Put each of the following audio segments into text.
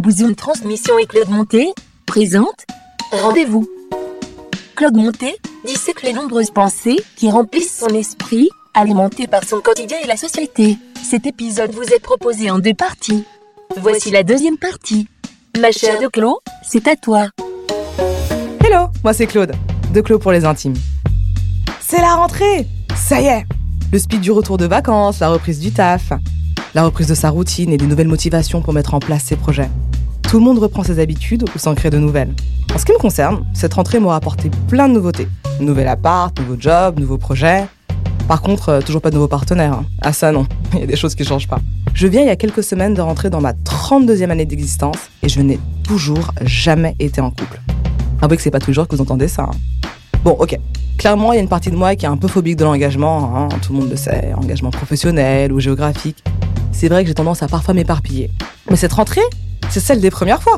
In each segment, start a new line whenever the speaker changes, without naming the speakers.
Bouzoune Transmission et Claude Monté présente Rendez-vous. Claude Monté dissèque les nombreuses pensées qui remplissent son esprit, alimentées par son quotidien et la société. Cet épisode vous est proposé en deux parties. Voici la deuxième partie. Ma chère de Claude, c'est à toi.
Hello, moi c'est Claude, de Claude pour les intimes. C'est la rentrée Ça y est Le speed du retour de vacances, la reprise du taf, la reprise de sa routine et des nouvelles motivations pour mettre en place ses projets. Tout le monde reprend ses habitudes ou s'en crée de nouvelles. En ce qui me concerne, cette rentrée m'aura apporté plein de nouveautés. Nouvel appart, nouveau job, nouveaux projets. Par contre, euh, toujours pas de nouveaux partenaires. hein. Ah ça non, il y a des choses qui changent pas. Je viens il y a quelques semaines de rentrer dans ma 32e année d'existence et je n'ai toujours jamais été en couple. Avouez que c'est pas tous les jours que vous entendez ça. hein. Bon, ok. Clairement, il y a une partie de moi qui est un peu phobique de l'engagement, hein, tout le monde le sait, engagement professionnel ou géographique. C'est vrai que j'ai tendance à parfois m'éparpiller. Mais cette rentrée, c'est celle des premières fois.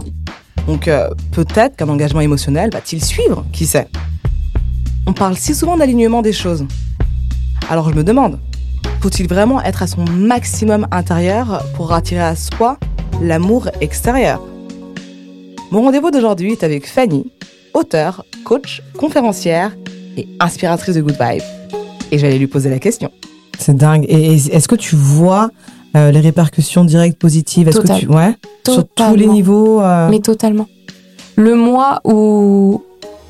Donc euh, peut-être qu'un engagement émotionnel va-t-il suivre, qui sait On parle si souvent d'alignement des choses. Alors je me demande, faut-il vraiment être à son maximum intérieur pour attirer à soi l'amour extérieur? Mon rendez-vous d'aujourd'hui est avec Fanny, auteure, coach, conférencière et inspiratrice de Good Vibe. Et j'allais lui poser la question.
C'est dingue. Et est-ce que tu vois euh, les répercussions directes positives Est-ce que tu ouais sur tous les niveaux euh,
Mais totalement. Le mois où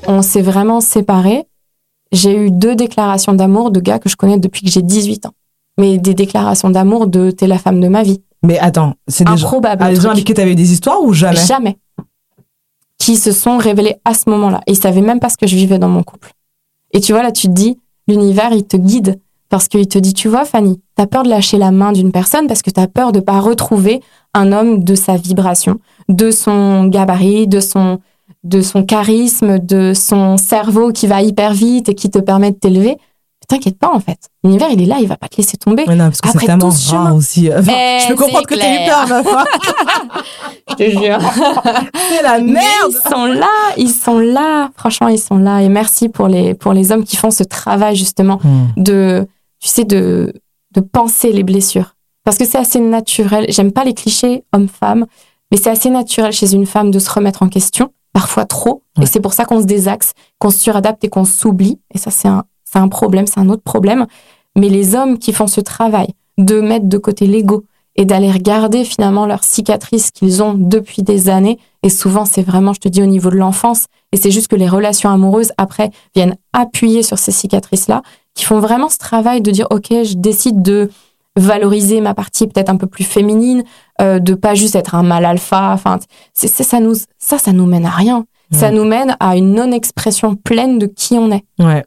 on s'est vraiment séparés, j'ai eu deux déclarations d'amour de gars que je connais depuis que j'ai 18 ans. Mais des déclarations d'amour de t'es la femme de ma vie.
Mais attends, c'est des gens,
Improbable.
ah, gens avec qui t'avais des histoires ou jamais?
Jamais. Qui se sont révélés à ce moment-là. Et ils savaient même pas ce que je vivais dans mon couple. Et tu vois, là, tu te dis, l'univers, il te guide. Parce qu'il te dit, tu vois, Fanny, t'as peur de lâcher la main d'une personne parce que t'as peur de pas retrouver un homme de sa vibration, de son gabarit, de son, de son charisme, de son cerveau qui va hyper vite et qui te permet de t'élever. T'inquiète pas, en fait. L'univers, il est là, il va pas te laisser tomber.
Mais non, parce que c'est
Après
tellement
tout ce
rare
chemin.
aussi. Enfin,
Eh,
je peux comprendre
c'est
que t'aies eu peur, meuf. hein.
Je te jure.
C'est la
Mais
merde.
ils sont là, ils sont là. Franchement, ils sont là. Et merci pour les, pour les hommes qui font ce travail, justement,
Hmm.
de, tu sais, de, de penser les blessures. Parce que c'est assez naturel. J'aime pas les clichés homme-femme, mais c'est assez naturel chez une femme de se remettre en question, parfois trop.
Ouais.
Et c'est pour ça qu'on se désaxe, qu'on se suradapte et qu'on s'oublie. Et ça, c'est un, c'est un problème, c'est un autre problème. Mais les hommes qui font ce travail de mettre de côté l'ego et d'aller regarder finalement leurs cicatrices qu'ils ont depuis des années, et souvent c'est vraiment, je te dis, au niveau de l'enfance, et c'est juste que les relations amoureuses après viennent appuyer sur ces cicatrices-là, qui font vraiment ce travail de dire, ok, je décide de valoriser ma partie peut-être un peu plus féminine, euh, de pas juste être un mâle alpha. Enfin, c'est, ça nous, ça, ça nous mène à rien. Ça nous mène à une non-expression pleine de qui on est.
Ouais.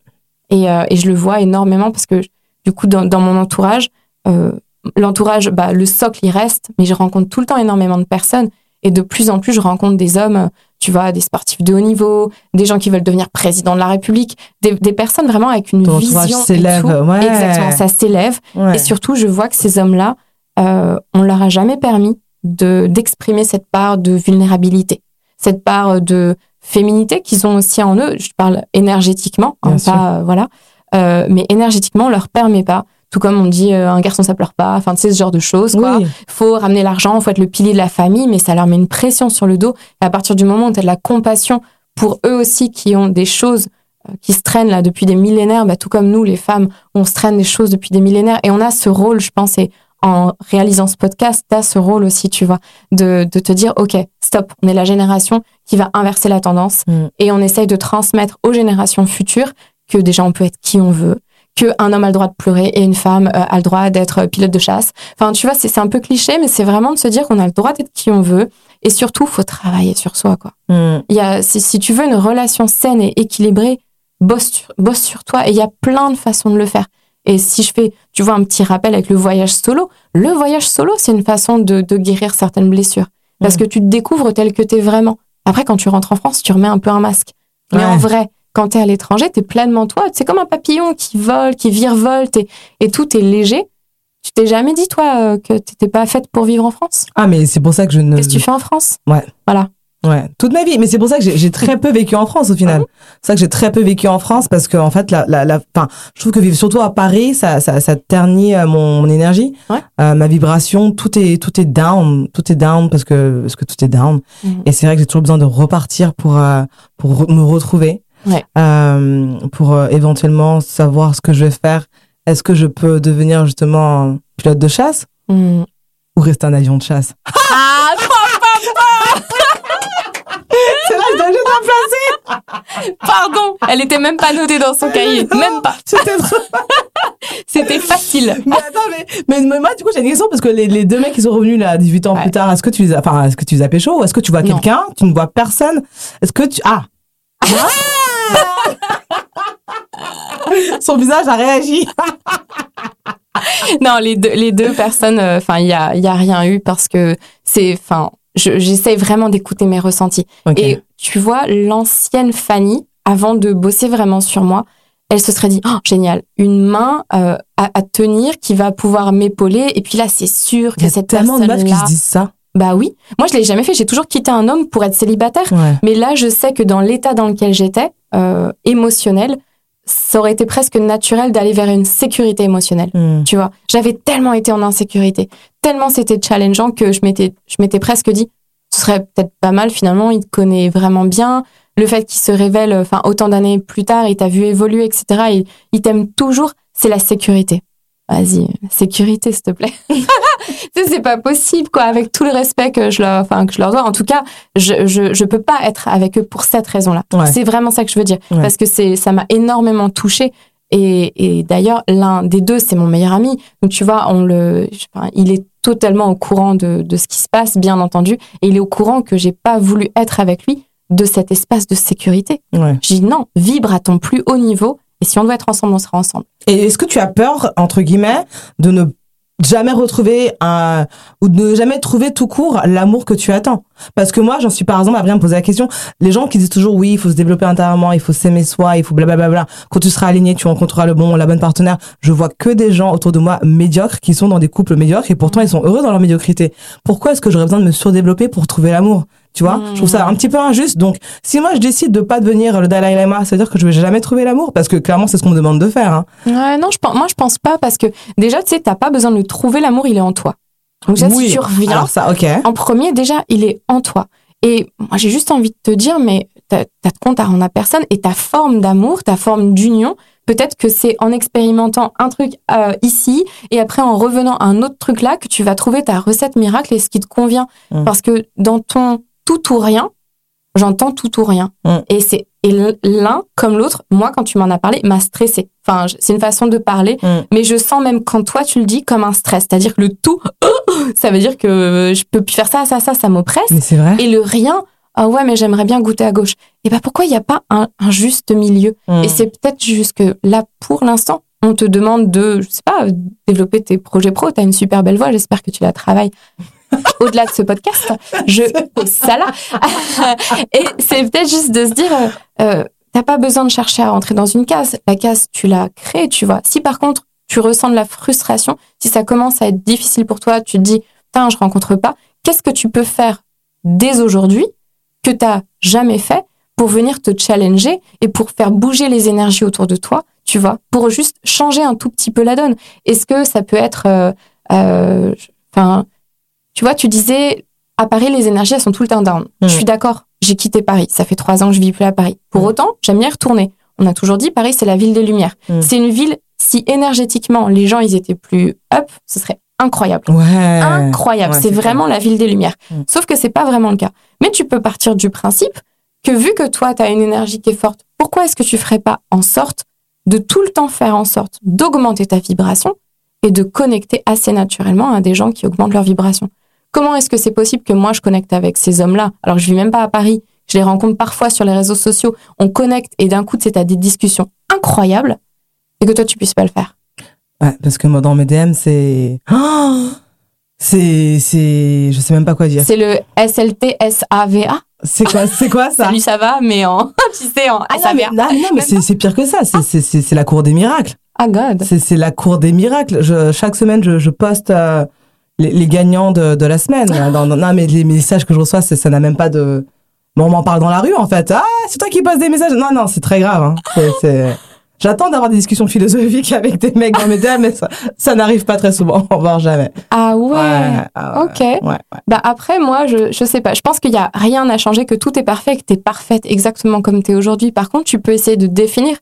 Et, euh, et je le vois énormément parce que du coup, dans, dans mon entourage, euh, l'entourage, bah, le socle, il reste, mais je rencontre tout le temps énormément de personnes. Et de plus en plus, je rencontre des hommes, euh, tu vois, des sportifs de haut niveau, des gens qui veulent devenir président de la République, des, des personnes vraiment avec une
Ton
vision. et
s'élève, ouais.
Exactement, ça s'élève.
Ouais.
Et surtout, je vois que ces hommes-là, euh, on leur a jamais permis de d'exprimer cette part de vulnérabilité, cette part de féminité qu'ils ont aussi en eux. Je parle énergétiquement, hein, pas euh, voilà, Euh, mais énergétiquement, on leur permet pas. Tout comme on dit, euh, un garçon ça pleure pas. Enfin, tu sais ce genre de choses. Quoi.
Oui.
Faut ramener l'argent, faut être le pilier de la famille, mais ça leur met une pression sur le dos. Et à partir du moment où tu as de la compassion pour eux aussi qui ont des choses euh, qui se traînent là depuis des millénaires, bah, tout comme nous, les femmes, on se traîne des choses depuis des millénaires. Et on a ce rôle, je pense, et en réalisant ce podcast, tu as ce rôle aussi, tu vois, de, de te dire, OK, stop, on est la génération qui va inverser la tendance
Mm.
et on essaye de transmettre aux générations futures que déjà on peut être qui on veut, que un homme a le droit de pleurer et une femme euh, a le droit d'être pilote de chasse. Enfin, tu vois, c'est un peu cliché, mais c'est vraiment de se dire qu'on a le droit d'être qui on veut. Et surtout, faut travailler sur soi, quoi.
Hmm.
Il y a, si, si tu veux une relation saine et équilibrée, bosse, sur- bosse sur toi. Et il y a plein de façons de le faire. Et si je fais, tu vois, un petit rappel avec le voyage solo, le voyage solo, c'est une façon de, de guérir certaines blessures. Parce
Mm.
que tu te découvres tel que t'es vraiment. Après, quand tu rentres en France, tu remets un peu un masque. Mais
Ouais.
en vrai, quand t'es à l'étranger, t'es pleinement toi. C'est comme un papillon qui vole, qui virevolte et, et tout est léger. Tu t'es jamais dit, toi, euh, que t'étais pas faite pour vivre en France?
Ah, mais c'est pour ça que je ne.
Qu'est-ce que tu fais en France?
Ouais.
Voilà.
Ouais, toute ma vie. Mais c'est pour ça que j'ai très peu vécu en France au final. C'est ça que j'ai très peu vécu en France parce que en fait, la, la, la, je trouve que vivre surtout à Paris, ça, ça, ça ternit euh, mon, mon énergie,
Ouais.
Euh, ma vibration. Tout est, tout est down, tout est down parce que, parce que tout est down.
Mhm.
Et c'est vrai que j'ai toujours besoin de repartir pour, euh, pour me retrouver,
Ouais.
euh, pour euh, éventuellement savoir ce que je vais faire. Est-ce que je peux devenir justement pilote de chasse
Hmm.
ou rester un avion de chasse?
Ah,
C'est là que je dois- placer.
pardon, elle était même pas notée dans son cahier, même pas.
C'était trop
C'était facile.
Mais attends, mais, mais, mais moi, du coup, j'ai une question parce que les, les deux mecs qui sont revenus là, 18 ans
Ouais.
plus tard, est-ce que tu les as, enfin, est-ce que tu les as pécho ou est-ce que tu vois quelqu'un, tu ne vois personne? Est-ce que tu, ah! Son visage a réagi.
Non, les deux, les deux personnes, euh, enfin, il y a, y a rien eu parce que c'est, enfin, je- j'essaie vraiment d'écouter mes ressentis. Et tu vois, l'ancienne Fanny, avant de bosser vraiment sur moi, elle se serait dit, oh, génial, une main euh, à, à tenir qui va pouvoir m'épauler. Et puis là, c'est sûr
Il y
que
a
cette
tellement de meufs qui
personne-là,
se disent ça.
Bah oui. Moi, je l'ai jamais fait. J'ai toujours quitté un homme pour être célibataire.
Ouais.
Mais là, je sais que dans l'état dans lequel j'étais, euh, émotionnel, ça aurait été presque naturel d'aller vers une sécurité émotionnelle.
Hmm.
Tu vois, j'avais tellement été en insécurité, tellement c'était challengeant que je m'étais, je m'étais presque dit, ce serait peut-être pas mal finalement. Il te connaît vraiment bien. Le fait qu'il se révèle, enfin autant d'années plus tard, il t'a vu évoluer, etc. Il t'aime toujours. C'est la sécurité. Vas-y, sécurité, s'il te plaît. c'est pas possible, quoi, avec tout le respect que je leur, enfin, que je leur dois. En tout cas, je, je, je peux pas être avec eux pour cette raison-là.
Ouais.
C'est vraiment ça que je veux dire.
Ouais.
Parce que c'est, ça m'a énormément touchée. Et, et d'ailleurs, l'un des deux, c'est mon meilleur ami. Donc, tu vois, on le, je- il est totalement au courant de, de ce qui se passe, bien entendu. Et il est au courant que j'ai pas voulu être avec lui de cet espace de sécurité.
Ouais.
Je dis non, vibre à ton plus haut niveau. Et si on doit être ensemble, on sera ensemble.
Et est-ce que tu as peur, entre guillemets, de ne jamais retrouver un, ou de ne jamais trouver tout court l'amour que tu attends? Parce que moi, j'en suis par exemple à bien me poser la question. Les gens qui disent toujours oui, il faut se développer intérieurement, il faut s'aimer soi, il faut blablabla. Quand tu seras aligné, tu rencontreras le bon, la bonne partenaire. Je vois que des gens autour de moi médiocres qui sont dans des couples médiocres et pourtant ils sont heureux dans leur médiocrité. Pourquoi est-ce que j'aurais besoin de me surdévelopper pour trouver l'amour? Tu vois? Je trouve ça un petit peu injuste. Donc, si moi je décide de pas devenir le Dalai Lama, ça veut dire que je vais jamais trouver l'amour parce que clairement c'est ce qu'on me demande de faire, hein.
Ouais, non, je pense, moi, je pense pas parce que déjà, tu sais, t'as pas besoin de le trouver. L'amour, il est en toi. Donc, déjà, si tu reviens,
Alors ça, ok.
en premier, déjà, il est en toi. Et moi, j'ai juste envie de te dire, mais t'as t'as de compte à rendre à personne et ta forme d'amour, ta forme d'union, peut-être que c'est en expérimentant un truc euh, ici et après en revenant à un autre truc là que tu vas trouver ta recette miracle et ce qui te convient.
Mm.
Parce que dans ton tout ou rien, j'entends tout ou rien.
Mm.
Et c'est l'un comme l'autre, moi, quand tu m'en as parlé, m'a stressé. Enfin, c'est une façon de parler,
Mm.
mais je sens même quand toi tu le dis comme un stress. C'est-à-dire que le tout, ça veut dire que je peux plus faire ça, ça, ça, ça m'oppresse.
C'est vrai.
Et le rien, ah ouais, mais j'aimerais bien goûter à gauche. Et ben pourquoi il n'y a pas un, un juste milieu?
Mm.
Et c'est peut-être juste que là, pour l'instant, on te demande de, je sais pas, développer tes projets pro. T'as une super belle voix, j'espère que tu la travailles. Au-delà de ce podcast, je ça là. Et c'est peut-être juste de se dire, euh, euh, t'as pas besoin de chercher à rentrer dans une case. La case, tu l'as créée, tu vois. Si par contre, tu ressens de la frustration, si ça commence à être difficile pour toi, tu te dis, putain, je rencontre pas, qu'est-ce que tu peux faire dès aujourd'hui que t'as jamais fait pour venir te challenger et pour faire bouger les énergies autour de toi, tu vois, pour juste changer un tout petit peu la donne? Est-ce que ça peut être, euh, euh, enfin, tu vois, tu disais à Paris les énergies elles sont tout le temps down.
Mm.
Je suis d'accord. J'ai quitté Paris. Ça fait trois ans que je vis plus à Paris. Pour
Mm.
autant, j'aime bien y retourner. On a toujours dit Paris c'est la ville des lumières.
Mm.
C'est une ville si énergétiquement les gens ils étaient plus up, ce serait incroyable
Ouais.
incroyable.
Ouais,
c'est vraiment la ville des lumières.
Mm.
Sauf que c'est pas vraiment le cas. Mais tu peux partir du principe que vu que toi, tu as une énergie qui est forte, pourquoi est-ce que tu ferais pas en sorte de tout le temps faire en sorte d'augmenter ta vibration et de connecter assez naturellement à des gens qui augmentent leur vibration? Comment est-ce que c'est possible que moi, je connecte avec ces hommes-là? Alors, je vis même pas à Paris. Je les rencontre parfois sur les réseaux sociaux. On connecte et d'un coup, c'est à des discussions incroyables et que toi, tu puisses pas le faire.
Ouais, parce que moi, dans mes DM, c'est. Oh c'est. C'est. Je sais même pas quoi dire.
C'est le SLT-SAVA.
C'est quoi, c'est quoi ça?
Salut, ça va, mais en, tu sais, en
Ah non, mais,
SAVA.
non, mais c'est, c'est pire que ça. C'est, c'est, c'est, la cour des miracles.
Ah, God.
C'est, c'est la cour des miracles. Je, chaque semaine, je, je poste euh, les, les gagnants de, de la semaine. Dans- dans- non, mais les messages que je reçois, ça n'a même pas de. Mais on m'en parle dans la rue, en fait. Ah, c'est toi qui passes des messages. Non, non, c'est très grave. Hein. C'est- J'attends d'avoir des discussions philosophiques avec des mecs dans mes DM, mais ça, ça n'arrive pas très souvent, voire jamais.
Ah ouais.
ah ouais,
Ok.
Ouais, ouais.
Bah après, moi, je, je sais pas. Je pense qu'il y a rien à changer, que tout est parfait, que t'es parfaite exactement comme t'es aujourd'hui. Par contre, tu peux essayer de définir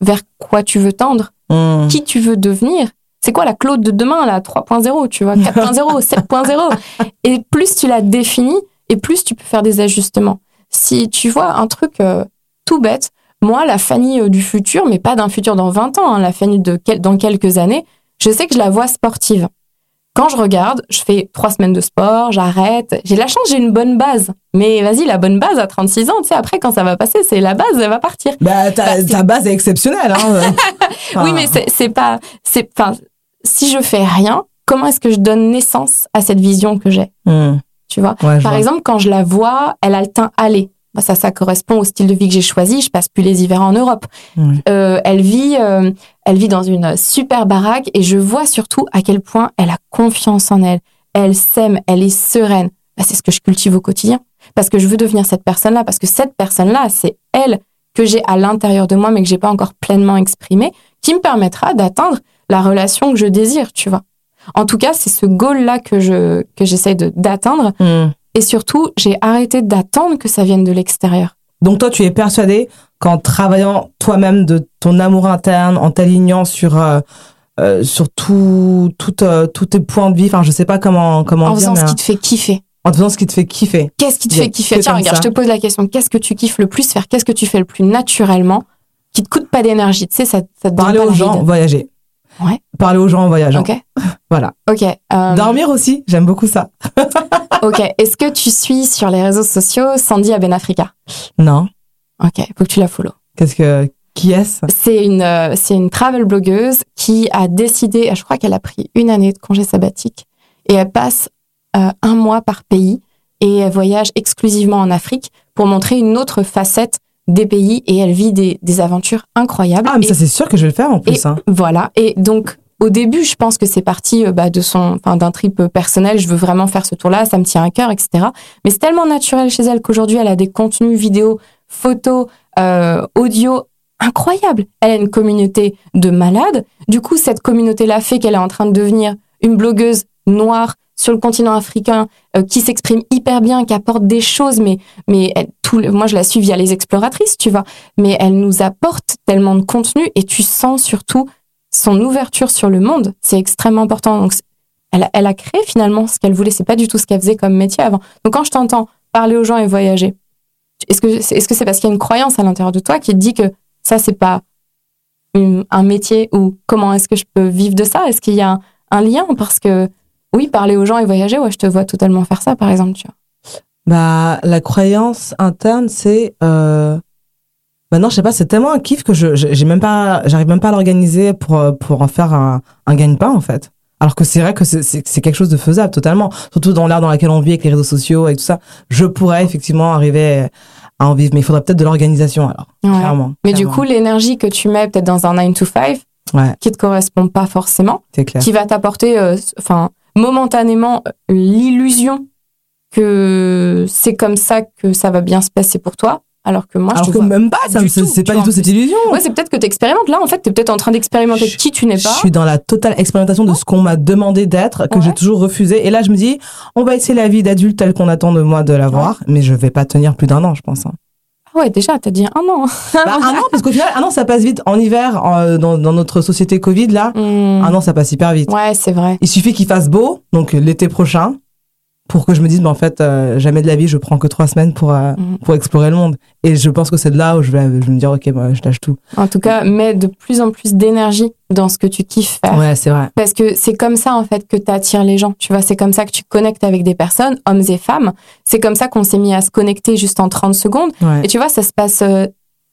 vers quoi tu veux tendre,
Hmm.
qui tu veux devenir. C'est quoi la Claude de demain, là? 3.0, tu vois, 4.0, 7.0. Et plus tu la définis, et plus tu peux faire des ajustements. Si tu vois un truc euh, tout bête, moi, la Fanny euh, du futur, mais pas d'un futur dans 20 ans, hein, la Fanny de quel- dans quelques années, je sais que je la vois sportive. Quand je regarde, je fais trois semaines de sport, j'arrête. J'ai la chance, j'ai une bonne base. Mais vas-y, la bonne base à 36 ans, tu sais, après, quand ça va passer, c'est la base, elle va partir.
Bah, ta,
Bah,
ta base est exceptionnelle. Hein. Enfin,
Oui, mais c'est pas, enfin, si je fais rien, comment est-ce que je donne naissance à cette vision que j'ai,
hmm.
tu vois?
Ouais,
Par
vois.
exemple, quand je la vois, elle a le teint allé. Bah, ça, ça correspond au style de vie que j'ai choisi. Je passe plus les hivers en Europe.
Ouais.
Euh, elle vit, euh, elle vit dans une super baraque et je vois surtout à quel point elle a confiance en elle. Elle s'aime, elle est sereine. Bah, c'est ce que je cultive au quotidien parce que je veux devenir cette personne-là parce que cette personne-là, c'est elle que j'ai à l'intérieur de moi mais que j'ai pas encore pleinement exprimée, qui me permettra d'atteindre la relation que je désire, tu vois. En tout cas, c'est ce goal-là que je que j'essaye de d'atteindre
Hmm.
et surtout, j'ai arrêté d'attendre que ça vienne de l'extérieur.
Donc toi, tu es persuadé qu'en travaillant toi-même de ton amour interne, en t'alignant sur euh, euh, sur tout, tout, euh, tous tes points de vie, enfin je sais pas comment comment
En
dire,
faisant
mais,
ce qui
euh,
te fait kiffer.
en faisant ce qui te fait kiffer.
Qu'est-ce qui te fait kiffer? Tiens, regarde,
ça.
je te pose la question. Qu'est-ce que tu kiffes le plus faire? Qu'est-ce que tu fais le plus naturellement Qui te coûte pas d'énergie? Tu sais, ça, ça te donne
Parler
pas
aux gens, voyager.
Ouais.
Parler aux gens en voyageant.
Ok.
Voilà.
Ok. euh,
Dormir aussi, j'aime beaucoup ça.
ok. Est-ce que tu suis sur les réseaux sociaux Sandy à Ben Africa
Non.
Ok. Faut que tu la follow.
Qu'est-ce que qui est-ce?
C'est une, euh, c'est une travel blogueuse qui a décidé, je crois qu'elle a pris une année de congé sabbatique et elle passe euh, un mois par pays et elle voyage exclusivement en Afrique pour montrer une autre facette des pays et elle vit des, des aventures incroyables.
Ah mais
Et-
ça c'est sûr que je vais le faire en plus.
et
hein.
Voilà. Et donc, au début, je pense que c'est parti euh, bah, de son, d'un trip euh, personnel. Je veux vraiment faire ce tour-là, ça me tient à cœur, etc. Mais c'est tellement naturel chez elle qu'aujourd'hui, elle a des contenus vidéo, photos, euh, audio incroyables. Elle a une communauté de malades. Du coup, cette communauté-là fait qu'elle est en train de devenir une blogueuse noire sur le continent africain euh, qui s'exprime hyper bien, qui apporte des choses, mais mais moi je la suis via les exploratrices, tu vois, mais elle nous apporte tellement de contenu et tu sens surtout son ouverture sur le monde, c'est extrêmement important. Donc, elle elle a créé finalement ce qu'elle voulait. C'est pas du tout ce qu'elle faisait comme métier avant. Donc, quand je t'entends parler aux gens et voyager, est-ce que c'est est-ce c'est parce qu'il y a une croyance à l'intérieur de toi qui te dit que ça c'est pas un métier ou comment est-ce que je peux vivre de ça? Est-ce qu'il y a un, un lien? Parce que oui, parler aux gens et voyager, ouais, je te vois totalement faire ça, par exemple. Tu vois.
Bah la croyance interne c'est euh... bah non je sais pas c'est tellement un kiff que je j'ai même pas j'arrive même pas à l'organiser pour euh, pour en faire un, un gagne-pain en fait. Alors que c'est vrai que c'est- quelque chose de faisable totalement surtout dans l'ère dans laquelle on vit avec les réseaux sociaux et tout ça je pourrais effectivement arriver à en vivre mais il faudrait peut-être de l'organisation alors
Ouais.
clairement.
Mais du coup, l'énergie que tu mets peut-être dans un 9 to 5
ouais
qui te correspond pas forcément,
clair.
qui va t'apporter, euh, enfin, momentanément, euh, l'illusion que c'est comme ça que ça va bien se passer pour toi, alors que moi,
Alors
je te
que
vois
même pas c'est pas du tout cette illusion.
Ouais, c'est peut-être que tu expérimentes. Là, en fait, tu es peut-être en train d'expérimenter
Je-
qui tu n'es
Je
pas.
suis dans la totale expérimentation de ce qu'on m'a demandé d'être, que
Ouais.
j'ai toujours refusé. Et là, je me dis, on va essayer la vie d'adulte telle qu'on attend de moi de l'avoir, mais je vais pas tenir plus d'un an, je pense. hein.
Ouais, déjà, t'as dit un an.
Bah, un an, parce qu'au final, un an, ça passe vite. En hiver, en- dans, dans notre société Covid, là,
Hmm.
un an, ça passe hyper vite.
Ouais, c'est vrai.
Il suffit qu'il fasse beau, donc l'été prochain, pour que je me dise, mais en fait, euh, jamais de la vie, je prends que trois semaines pour, euh,
Mhm.
pour explorer le monde. Et je pense que c'est de là où je vais, je vais me dire, ok, moi, je lâche tout.
En tout cas, mets de plus en plus d'énergie dans ce que tu kiffes faire.
Ouais, c'est vrai.
Parce que c'est comme ça, en fait, que tu attires les gens. Tu vois, c'est comme ça que tu connectes avec des personnes, hommes et femmes. C'est comme ça qu'on s'est mis à se connecter juste en 30 secondes.
Ouais.
Et tu vois, ça se passe euh,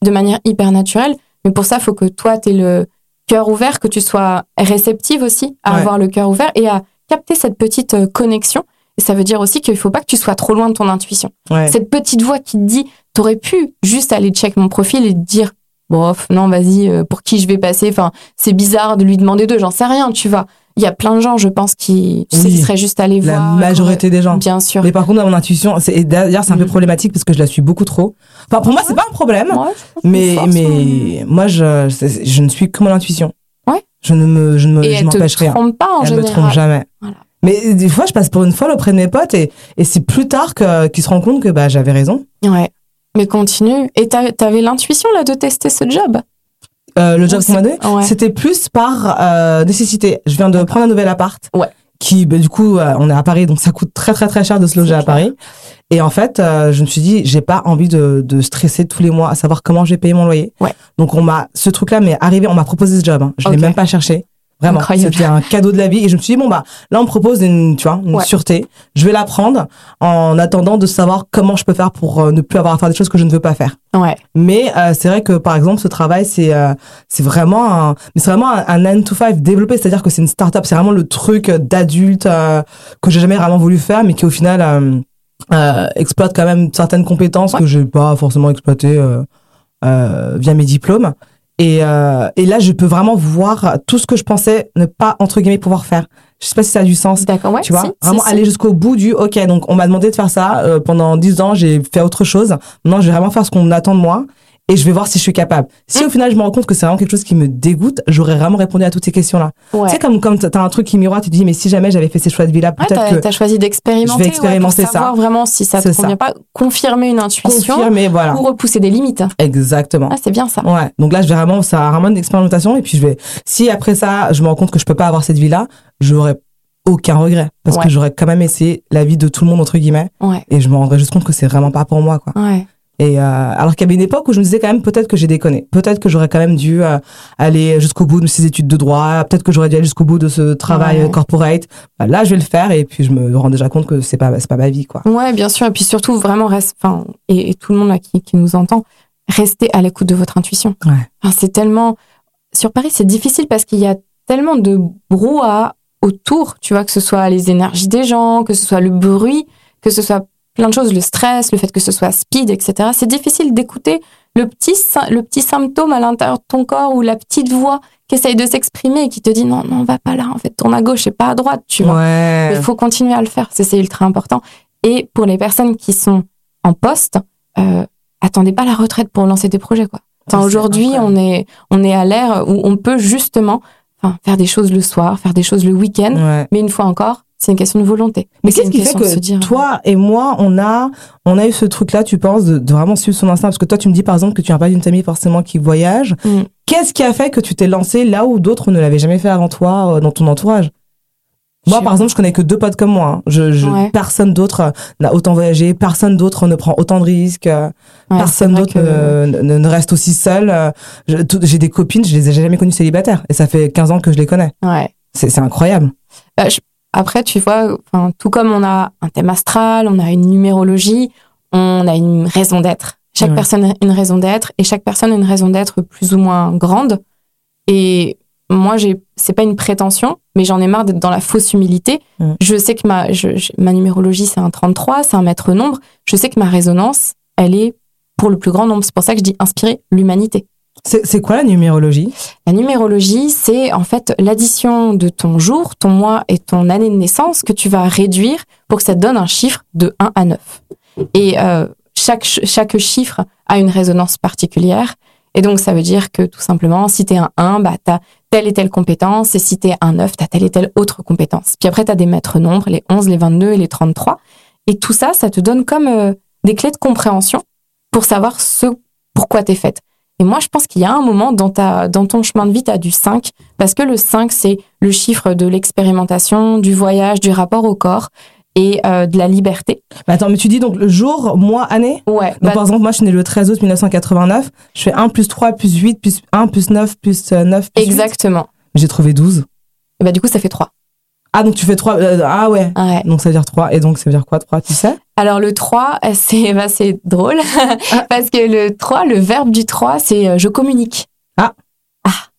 de manière hyper naturelle. Mais pour ça, il faut que toi, tu aies le cœur ouvert, que tu sois réceptive aussi à
Ouais.
avoir le cœur ouvert et à capter cette petite connexion. Ça veut dire aussi qu'il faut pas que tu sois trop loin de ton intuition.
Ouais.
Cette petite voix qui te dit, t'aurais pu juste aller check mon profil et te dire, bof, non, vas-y, euh, pour qui je vais passer Enfin, c'est bizarre de lui demander deux, j'en sais rien, tu vois. Il y a plein de gens, je pense, qui
Oui.
seraient juste allés
La
voir.
majorité des gens.
Bien sûr.
Mais par contre, mon intuition, c'est, d'ailleurs, c'est un peu
Mm.
problématique parce que je la suis beaucoup trop. Enfin, pour moi, c'est pas un problème,
Ouais,
mais, moi, je, ne suis que mon intuition.
Ouais.
Je ne me, je ne me,
Et
je
elle
m'empêche
te
rien.
trompe pas en
Elle me
général.
trompe jamais.
Voilà.
Mais des fois, je passe pour une folle auprès de mes potes et, et c'est plus tard qu'ils se rendent compte que, bah, j'avais raison.
Ouais. Mais continue. Et t'avais l'intuition là de tester ce job?
Euh, le job qu'on m'a donné,
ouais.
c'était plus par euh, nécessité. Je viens de prendre un nouvel appart.
Ouais.
Qui, bah, du coup, euh, on est à Paris, donc ça coûte très très très cher de se loger à. Paris. Et en fait, euh, je me suis dit, j'ai pas envie de, de stresser tous les mois à savoir comment je vais payer mon loyer.
Ouais.
Donc on m'a, ce truc-là m'est arrivé, on m'a proposé ce job. hein. Je l'ai
Ok.
même pas cherché. Vraiment, c'était un cadeau de la vie. Et je me suis dit bon bah là on me propose une, tu vois, une
Ouais.
sûreté. Je vais la prendre en attendant de savoir comment je peux faire pour euh, ne plus avoir à faire des choses que je ne veux pas faire.
Ouais.
Mais euh, c'est vrai que par exemple ce travail c'est euh, c'est vraiment un mais c'est vraiment un, un 9 to 5 développé, c'est-à-dire que c'est une start-up, c'est vraiment le truc d'adulte euh, que j'ai jamais vraiment voulu faire mais qui au final euh, exploite quand même certaines compétences
Ouais.
que j'ai pas forcément exploitées via mes diplômes. Et, euh, et là, je peux vraiment voir tout ce que je pensais ne pas, entre guillemets, pouvoir faire. Je sais pas si ça a du sens.
D'accord. Ouais.
Tu vois,
si,
vraiment
si.
aller jusqu'au bout du OK. Donc, on m'a demandé de faire ça euh, pendant 10 ans. J'ai fait autre chose. Maintenant, je vais vraiment faire ce qu'on attend de moi et je vais voir si je suis capable. Si
Mm.
au final, je me rends compte que c'est vraiment quelque chose qui me dégoûte, j'aurais vraiment répondu à toutes ces questions-là.
Ouais.
Tu sais, comme, comme t'as un truc qui miroite, tu te dis, mais si jamais j'avais fait ces choix de vie-là,
Ouais,
peut-être que
t'as choisi d'expérimenter.
je vais
ouais,
expérimenter
pour
ça.
savoir vraiment si ça te
ça.
convient pas. Confirmer une intuition
confirmer, voilà.
ou repousser des limites.
Exactement.
Ah, c'est bien ça.
Ouais. Donc là, je vais vraiment, ça a vraiment une expérimentation. Et puis, je vais, si après ça, je me rends compte que je peux pas avoir cette vie-là, j'aurais aucun regret. Parce
Ouais.
que j'aurais quand même essayé la vie de tout le monde, entre guillemets.
Ouais.
Et je me rendrais juste compte que c'est vraiment pas pour moi, quoi. Et euh, alors qu'il y avait une époque où je me disais quand même peut-être que j'ai déconné, peut-être que j'aurais quand même dû euh, aller jusqu'au bout de ces études de droit, peut-être que j'aurais dû aller jusqu'au bout de ce travail
Ouais.
euh, corporate. Bah, là, je vais le faire et puis je me rends déjà compte que c'est pas c'est pas ma vie quoi.
Ouais, bien sûr. Et puis surtout, vraiment, reste, enfin, et, et tout le monde là qui, qui nous entend, restez à l'écoute de votre intuition.
Ouais.
Enfin, c'est tellement. Sur Paris, c'est difficile parce qu'il y a tellement de brouhaha autour, tu vois, que ce soit les énergies des gens, que ce soit le bruit, que ce soit plein de choses, le stress, le fait que ce soit speed, etc. C'est difficile d'écouter le petit, le petit symptôme à l'intérieur de ton corps ou la petite voix qui essaye de s'exprimer et qui te dit non, non, va pas là, en fait, tourne à gauche et pas à droite, tu vois.
Ouais.
Il faut continuer à le faire, c'est ultra important. Et pour les personnes qui sont en poste, euh, attendez pas la retraite pour lancer des projets, quoi. Enfin,
C'est
aujourd'hui, on est, on est à l'ère où on peut justement enfin, faire des choses le soir, faire des choses le week-end.
Ouais.
Mais une fois encore, c'est une question de volonté.
Mais qu'est-ce qui fait que
dire,
toi et moi, on a, on a eu ce truc-là, tu penses, de, de vraiment suivre son instinct? Parce que toi, tu me dis par exemple que tu viens pas d'une famille forcément qui voyage.
Mm.
Qu'est-ce qui a fait que tu t'es lancé là où d'autres ne l'avaient jamais fait avant toi euh, dans ton entourage? Moi, par exemple, je connais que deux potes comme moi. hein. Je, je-
Ouais.
Personne d'autre euh, n'a autant voyagé, personne d'autre ne prend autant de risques, euh,
Ouais,
personne d'autre
que-
ne, ne- ne reste aussi seul. J'ai des copines, je les ai jamais connues célibataires. Et ça fait 15 ans que je les connais.
Ouais.
C'est c'est incroyable.
Bah, je- Après, tu vois, enfin, tout comme on a un thème astral, on a une numérologie, on a une raison d'être. Chaque
Ouais.
personne a une raison d'être et chaque personne a une raison d'être plus ou moins grande. Et moi, j'ai, c'est pas une prétention, mais j'en ai marre d'être dans la fausse humilité. Je sais que ma, je- je- ma numérologie, c'est un 33, c'est un maître nombre. Je sais que ma résonance, elle est pour le plus grand nombre. C'est pour ça que je dis inspirer l'humanité.
C'est quoi la numérologie?
La numérologie, c'est en fait l'addition de ton jour, ton mois et ton année de naissance que tu vas réduire pour que ça te donne un chiffre de 1 à 9. Et euh, chaque, ch- chaque chiffre a une résonance particulière. Et donc, ça veut dire que tout simplement, si tu es un 1, bah, tu as telle et telle compétence. Et si tu es un 9, tu as telle et telle autre compétence. Puis après, tu as des maîtres nombres, les 11, les 22 et les 33. Et tout ça, ça te donne comme euh, des clés de compréhension pour savoir ce pourquoi tu es faite. Et moi, je pense qu'il y a un moment dans, ta, dans ton chemin de vie, tu as du 5, parce que le 5, c'est le chiffre de l'expérimentation, du voyage, du rapport au corps et euh, de la liberté.
Mais attends, mais tu dis donc le jour, mois, année?
Ouais,
Donc,
bah,
par exemple, moi, je suis née le 13 août 1989. Je fais 1 plus 3 plus 8 plus 1 plus 9 plus euh, 9 plus 8.
exactement.
J'ai trouvé 12.
Et bah, du coup, ça fait 3.
Ah, donc tu fais 3. ah ouais.
Ouais.
Donc ça veut dire 3. Et donc ça veut dire quoi 3, tu sais?
Alors, le 3, euh, c'est bah, c'est drôle,
Ah.
parce que le 3, le verbe du 3, c'est euh, je communique.
Ah.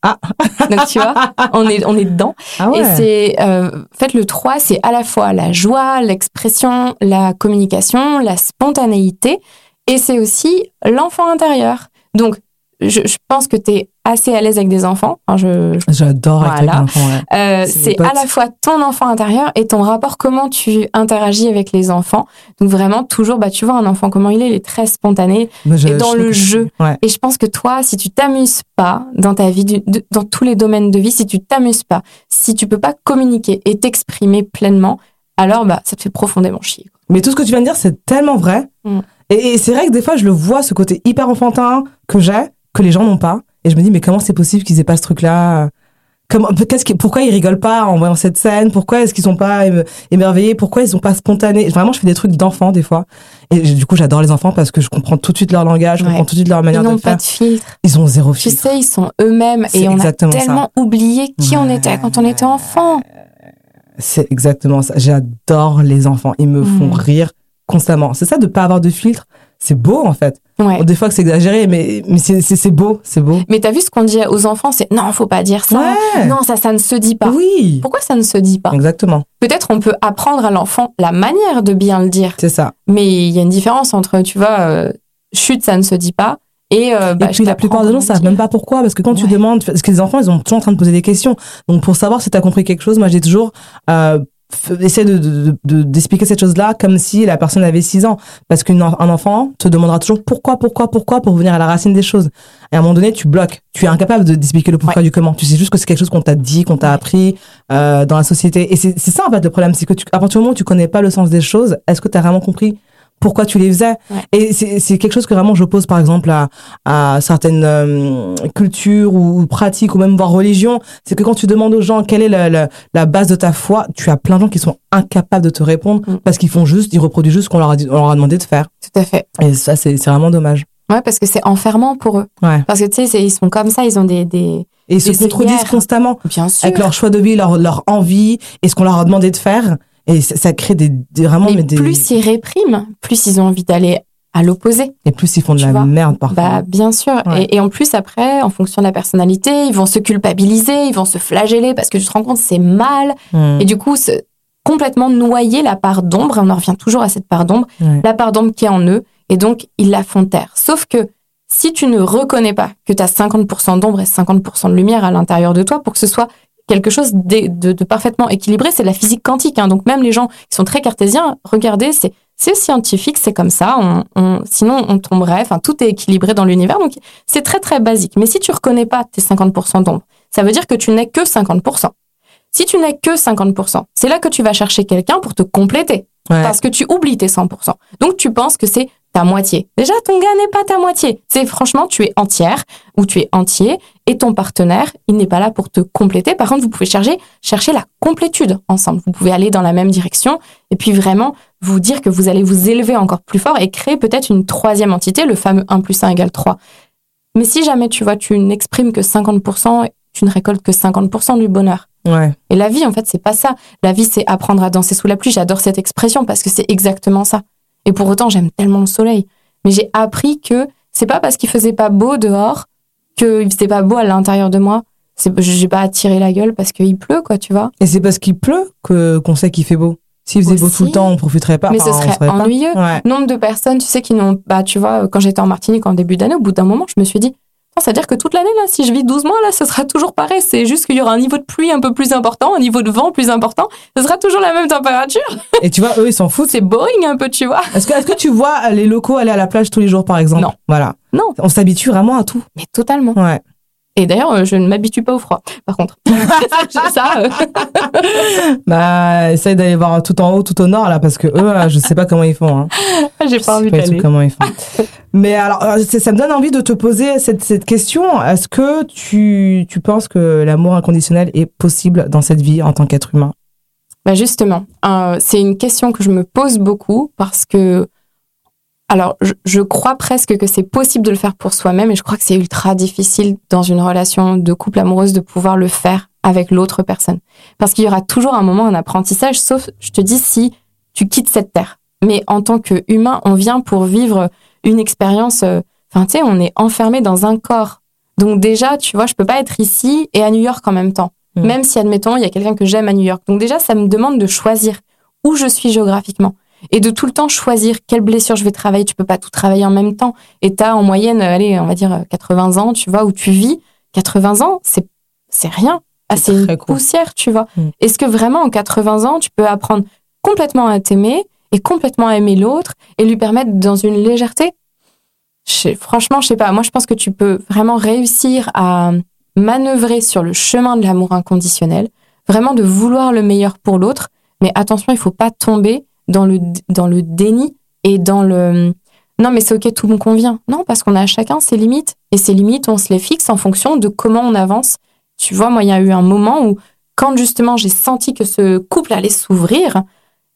Ah. Donc, tu vois, on est, on est dedans.
Ah
Et c'est, euh, en fait, le 3, c'est à la fois la joie, l'expression, la communication, la spontanéité, et c'est aussi l'enfant intérieur. Donc, je, je pense que tu es assez à l'aise avec des enfants. Enfin, je,
J'adore avec
Voilà.
les enfants, ouais.
euh,
C'est
à la fois ton enfant intérieur et ton rapport, comment tu interagis avec les enfants. Donc vraiment, toujours, bah, tu vois, un enfant, comment il est, il est très spontané.
Je-
Et dans
je
le jeu.
Ouais.
Et je pense que toi, si tu t'amuses pas dans ta vie, du- de- dans tous les domaines de vie, si tu t'amuses pas, si tu peux pas communiquer et t'exprimer pleinement, alors bah, ça te fait profondément chier. quoi.
Mais tout ce que tu viens de dire, c'est tellement vrai.
Mm.
Et, et c'est vrai que des fois, je le vois, ce côté hyper enfantin que j'ai, que les gens n'ont pas. Et je me dis, mais comment c'est possible qu'ils aient pas ce truc-là? Comment, qu'est-ce qui- pourquoi ils rigolent pas en voyant cette scène? Pourquoi est-ce qu'ils sont pas éme- émerveillés? Pourquoi ils sont pas spontanés Vraiment, je fais des trucs d'enfants des fois. Et du coup, j'adore les enfants parce que je comprends tout de suite leur langage, je
Ouais.
comprends tout de suite leur
Ils
manière de
n'ont
faire.
pas de filtre.
Ils ont zéro
Tu
filtre.
sais, ils sont eux-mêmes et on a
ça.
tellement oublié qui on était quand on était enfant.
C'est exactement ça. J'adore les enfants. Ils me font
Mm.
rire constamment. C'est ça de pas avoir de filtre. C'est beau en fait.
Ouais.
Des fois que c'est exagéré, mais, mais c'est- beau, c'est beau.
Mais t'as vu ce qu'on dit aux enfants, c'est non, faut pas dire ça.
Ouais.
Non, ça, ça ne se dit pas.
Oui,
Pourquoi ça ne se dit pas?
Exactement.
Peut-être on peut apprendre à l'enfant la manière de bien le dire.
C'est ça.
Mais il y a une différence entre, tu vois, euh, chute, ça ne se dit pas. Et, euh, bah,
Et puis la plupart des gens savent même pas pourquoi, parce que quand tu demandes, parce que les enfants, ils sont toujours en train de poser des questions. Donc pour savoir si tu as compris quelque chose, moi j'ai toujours euh, essayé de de- de- d'expliquer cette chose-là comme si la personne avait 6 ans. Parce qu'un en- un enfant te demandera toujours pourquoi, pourquoi, pourquoi pour venir à la racine des choses. Et à un moment donné, tu bloques. Tu es incapable de- d'expliquer le pourquoi du comment. Tu sais juste que c'est quelque chose qu'on t'a dit, qu'on t'a appris euh, dans la société. Et c'est c'est ça en fait le problème, c'est que tu, à partir du moment où tu connais pas le sens des choses, est-ce que tu as vraiment compris pourquoi tu les faisais
Ouais.
Et c'est quelque chose que vraiment j'oppose par exemple à, à certaines euh, cultures ou, ou pratiques ou même voire religions. C'est que quand tu demandes aux gens quelle est la, la, la base de ta foi, tu as plein de gens qui sont incapables de te répondre
Mm.
parce qu'ils font juste, ils reproduisent juste ce qu'on leur, a dit- on leur a demandé de faire.
Tout à fait.
Et ça, c'est vraiment dommage.
Ouais, parce que c'est enfermant pour eux.
Ouais.
Parce que tu sais, c'est- ils sont comme ça, ils ont des. des...
Et ils se contredisent constamment
Bien sûr.
avec leur choix de vie, leur, leur envie et ce qu'on leur a demandé de faire. Et ça, ça crée des, des vraiment
Mais
mais des,
plus ils répriment, plus ils ont envie d'aller à l'opposé.
et plus ils font de la
vois?
merde parfois.
Bah, bien sûr.
Ouais.
Et, et en plus, après, en fonction de la personnalité, ils vont se culpabiliser, ils vont se flageller parce que tu te rends compte, c'est mal.
Mm.
Et du coup, c'est complètement noyer la part d'ombre, on en revient toujours à cette part d'ombre,
Ouais.
la part d'ombre qui est en eux, et donc ils la font taire. Sauf que si tu ne reconnais pas que tu as 50% d'ombre et 50% de lumière à l'intérieur de toi, pour que ce soit quelque chose de, de- de parfaitement équilibré, c'est la physique quantique. hein. Donc même les gens qui sont très cartésiens, regardez, c'est c'est scientifique, c'est comme ça. On, on- sinon, on tomberait. Enfin, tout est équilibré dans l'univers. Donc, c'est très, très basique. Mais si tu reconnais pas tes 50% d'ombre, ça veut dire que tu n'es que 50%. Si tu n'es que 50%, c'est là que tu vas chercher quelqu'un pour te compléter.
Ouais.
Parce que tu oublies tes 100%. Donc, tu penses que c'est ta moitié. Déjà, ton gars n'est pas ta moitié. C'est franchement, tu es entière ou tu es entier et ton partenaire, il n'est pas là pour te compléter. Par contre, vous pouvez chercher, chercher la complétude ensemble. Vous pouvez aller dans la même direction et puis vraiment vous dire que vous allez vous élever encore plus fort et créer peut-être une troisième entité, le fameux 1 plus 1 égale 3. Mais si jamais tu vois, tu n'exprimes que 50%, tu ne récoltes que 50% du bonheur.
Ouais.
Et la vie, en fait, c'est pas ça. La vie, c'est apprendre à danser sous la pluie. J'adore cette expression parce que c'est exactement ça. Et pour autant, j'aime tellement le soleil. Mais j'ai appris que c'est pas parce qu'il faisait pas beau dehors qu'il faisait pas beau à l'intérieur de moi. J'ai pas à tirer la gueule parce qu'il pleut, quoi, tu vois.
Et c'est parce qu'il pleut que qu'on sait qu'il fait beau. S'il faisait beau tout le temps, on profiterait pas.
Mais ce
Enfin,
serait
pas.
ennuyeux.
Ouais.
Nombre de personnes, tu sais, qui n'ont, bah, tu vois, quand j'étais en Martinique en début d'année, au bout d'un moment, je me suis dit, ça veut dire que toute l'année, là, si je vis 12 mois, là, ce sera toujours pareil. C'est juste qu'il y aura un niveau de pluie un peu plus important, un niveau de vent plus important. Ce sera toujours la même température.
Et tu vois, eux, ils s'en foutent.
C'est boring un peu, tu vois.
Est-ce que, est-ce que tu vois les locaux aller à la plage tous les jours, par exemple?
Non.
Voilà.
Non.
On s'habitue vraiment à tout.
Mais totalement.
Ouais.
Et d'ailleurs, euh, je ne m'habitue pas au froid. Par contre, ça, euh,
Bah, essaye d'aller voir tout en haut, tout au nord, là, parce que eux, euh, je sais pas comment ils font. Hein.
j'ai
Je
pas envie
pas du tout
d'aller.
comment ils font. Mais alors, euh, ça me donne envie de te poser cette, cette question. Est-ce que tu, tu penses que l'amour inconditionnel est possible dans cette vie en tant qu'être humain?
Bah justement, euh, c'est une question que je me pose beaucoup parce que, alors, je, je crois presque que c'est possible de le faire pour soi-même et je crois que c'est ultra difficile dans une relation de couple amoureuse de pouvoir le faire avec l'autre personne. Parce qu'il y aura toujours un moment, un apprentissage, sauf, je te dis, si tu quittes cette terre. Mais en tant qu'humain, on vient pour vivre une expérience, euh, enfin, tu sais, on est enfermé dans un corps. Donc déjà, tu vois, je peux pas être ici et à New York en même temps.
Mm.
Même si, admettons, il y a quelqu'un que j'aime à New York. Donc déjà, ça me demande de choisir où je suis géographiquement. Et de tout le temps choisir quelle blessure je vais travailler. Tu peux pas tout travailler en même temps. Et t'as en moyenne, allez, on va dire 80 ans, tu vois, où tu vis. 80 ans, c'est, c'est rien. Ah, c'est une poussière, tu vois.
Mm.
Est-ce que vraiment en 80 ans, tu peux apprendre complètement à t'aimer et complètement à aimer l'autre et lui permettre dans une légèreté? Je sais- Franchement, je sais pas. Moi, je pense que tu peux vraiment réussir à manœuvrer sur le chemin de l'amour inconditionnel, vraiment de vouloir le meilleur pour l'autre. Mais attention, il faut pas tomber dans le, dans le déni et dans le non, mais c'est ok, tout me convient. Non, parce qu'on a chacun ses limites. Et ces limites, on se les fixe en fonction de comment on avance. Tu vois, moi, il y a eu un moment où, quand justement j'ai senti que ce couple allait s'ouvrir,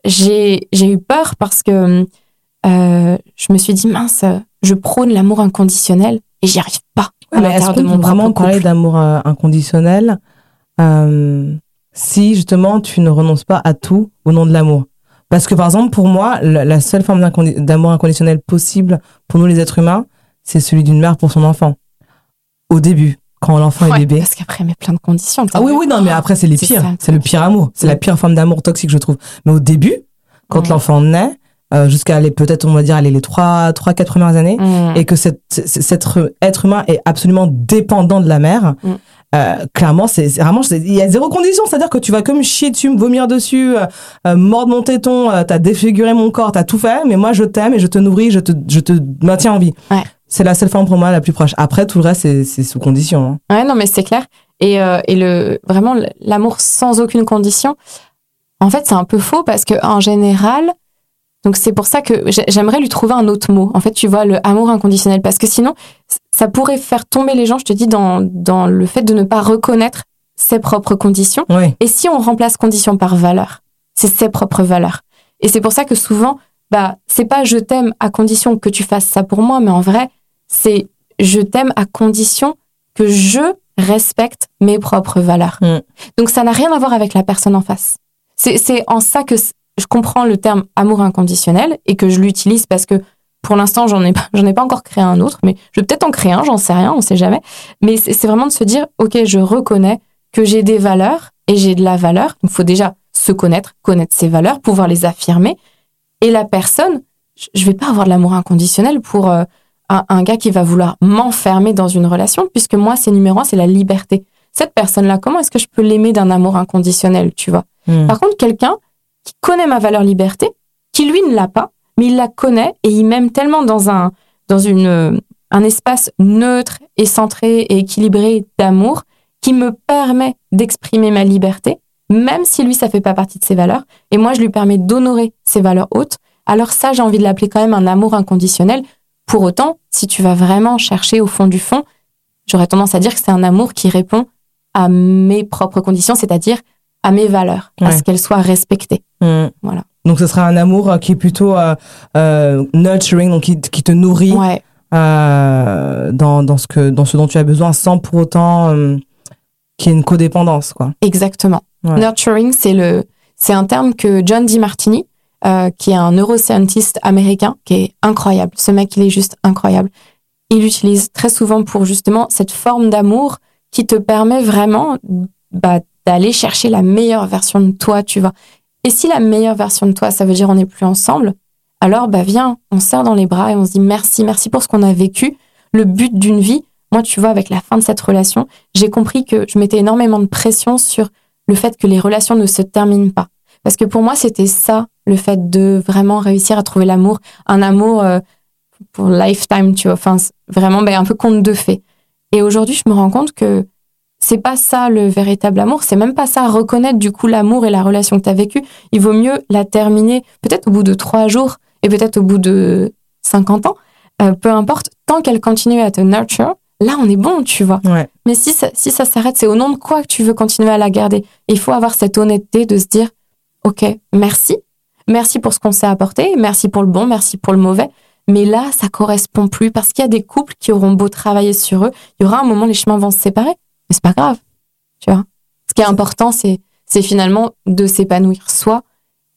j'ai eu peur parce que euh, je me suis dit, mince, je prône l'amour inconditionnel et j'y arrive pas à
Mais est-ce
l'intérieur de mon
vraiment parler d'amour euh, inconditionnel euh, si justement tu ne renonces pas à tout au nom de l'amour? Parce que par exemple, pour moi, la, la seule forme d'amour inconditionnel possible pour nous les êtres humains, c'est celui d'une mère pour son enfant. Au début, quand l'enfant
Ouais,
est bébé.
Parce qu'après, il a plein de conditions.
Ah oui, oui, non, mais après, c'est les pires. C'est le pire amour. C'est la pire forme d'amour toxique, je trouve. Mais au début, quand
Ouais.
l'enfant naît, euh, jusqu'à les peut-être, on va dire, aller les trois, trois, quatre premières années,
Mm.
et que cet, cet être, humain est absolument dépendant de la mère,
Mm.
euh, clairement, c'est vraiment, il y a zéro condition. C'est-à-dire que tu vas comme chier dessus, me vomir dessus, euh, euh, mordre mon téton, euh, t'as défiguré mon corps, t'as tout fait, mais moi, je t'aime et je te nourris, je te, je te maintiens en vie.
Ouais.
C'est la seule forme pour moi la plus proche. Après, tout le reste, c'est- sous condition. hein.
Ouais, non, mais c'est clair. Et, et le, vraiment, l'amour sans aucune condition, en fait, c'est un peu faux parce que en général, donc c'est pour ça que j'ai- j'aimerais lui trouver un autre mot. En fait, tu vois, le amour inconditionnel. Parce que sinon, ça pourrait faire tomber les gens, je te dis, dans, dans le fait de ne pas reconnaître ses propres conditions.
Oui.
Et si on remplace condition par valeur, c'est ses propres valeurs. Et c'est pour ça que souvent, bah, c'est pas je t'aime à condition que tu fasses ça pour moi, mais en vrai, c'est je t'aime à condition que je respecte mes propres valeurs.
Mm.
Donc ça n'a rien à voir avec la personne en face. C'est c'est en ça que je comprends le terme amour inconditionnel et que je l'utilise parce que pour l'instant, j'en ai pas, j'en ai pas encore créé un autre, mais je vais peut-être en créer un, j'en sais rien, on sait jamais. Mais c'est vraiment de se dire, ok, je reconnais que j'ai des valeurs et j'ai de la valeur. Il faut déjà se connaître, connaître ses valeurs, pouvoir les affirmer. Et la personne, je- vais pas avoir de l'amour inconditionnel pour euh, un, un gars qui va vouloir m'enfermer dans une relation, puisque moi, c'est numéro un, c'est la liberté. Cette personne-là, comment est-ce que je peux l'aimer d'un amour inconditionnel, tu vois?
Mm.
Par contre, quelqu'un qui connaît ma valeur liberté, qui lui ne l'a pas, mais il la connaît et il m'aime tellement dans un dans une un espace neutre et centré et équilibré d'amour qui me permet d'exprimer ma liberté, même si lui ça fait pas partie de ses valeurs, et moi je lui permets d'honorer ses valeurs hautes. Alors ça, j'ai envie de l'appeler quand même un amour inconditionnel. Pour autant, si tu vas vraiment chercher au fond du fond, j'aurais tendance à dire que c'est un amour qui répond à mes propres conditions, c'est-à-dire à mes valeurs, à ce qu'elles soient respectées.
Mm.
Voilà.
Donc, ce sera un amour euh, qui est plutôt euh, euh, nurturing, donc qui, qui te nourrit
Ouais,
euh, dans, dans, ce que, dans ce dont tu as besoin sans pour autant qu'il y ait une codépendance. Quoi.
exactement.
Ouais.
Nurturing, c'est le, c'est un terme que John DiMartini, euh, qui est un neuroscientiste américain, qui est incroyable. Ce mec, il est juste incroyable. Il l'utilise très souvent pour justement cette forme d'amour qui te permet vraiment bah, d'aller chercher la meilleure version de toi, tu vois. Et si la meilleure version de toi, ça veut dire on n'est plus ensemble, alors bah viens, on se serre dans les bras et on se dit merci, merci pour ce qu'on a vécu. Le but d'une vie, moi tu vois, avec la fin de cette relation, j'ai compris que je mettais énormément de pression sur le fait que les relations ne se terminent pas. Parce que pour moi, c'était ça, le fait de vraiment réussir à trouver l'amour, un amour euh, pour lifetime, tu vois, enfin vraiment ben, un peu conte de fées. Et aujourd'hui, je me rends compte que c'est pas ça le véritable amour, c'est même pas ça reconnaître du coup l'amour et la relation que tu as vécue. Il vaut mieux la terminer peut-être au bout de trois jours et peut-être au bout de 50 ans, euh, peu importe, tant qu'elle continue à te nurture, là on est bon, tu vois.
Ouais.
Mais si ça, si ça s'arrête, c'est au nom de quoi que tu veux continuer à la garder? Et Il faut avoir cette honnêteté de se dire, ok, merci, merci pour ce qu'on s'est apporté, merci pour le bon, merci pour le mauvais. Mais là, ça correspond plus parce qu'il y a des couples qui auront beau travailler sur eux, il y aura un moment les chemins vont se séparer, mais c'est pas grave, tu vois. Ce qui est important, c'est c'est finalement de s'épanouir soi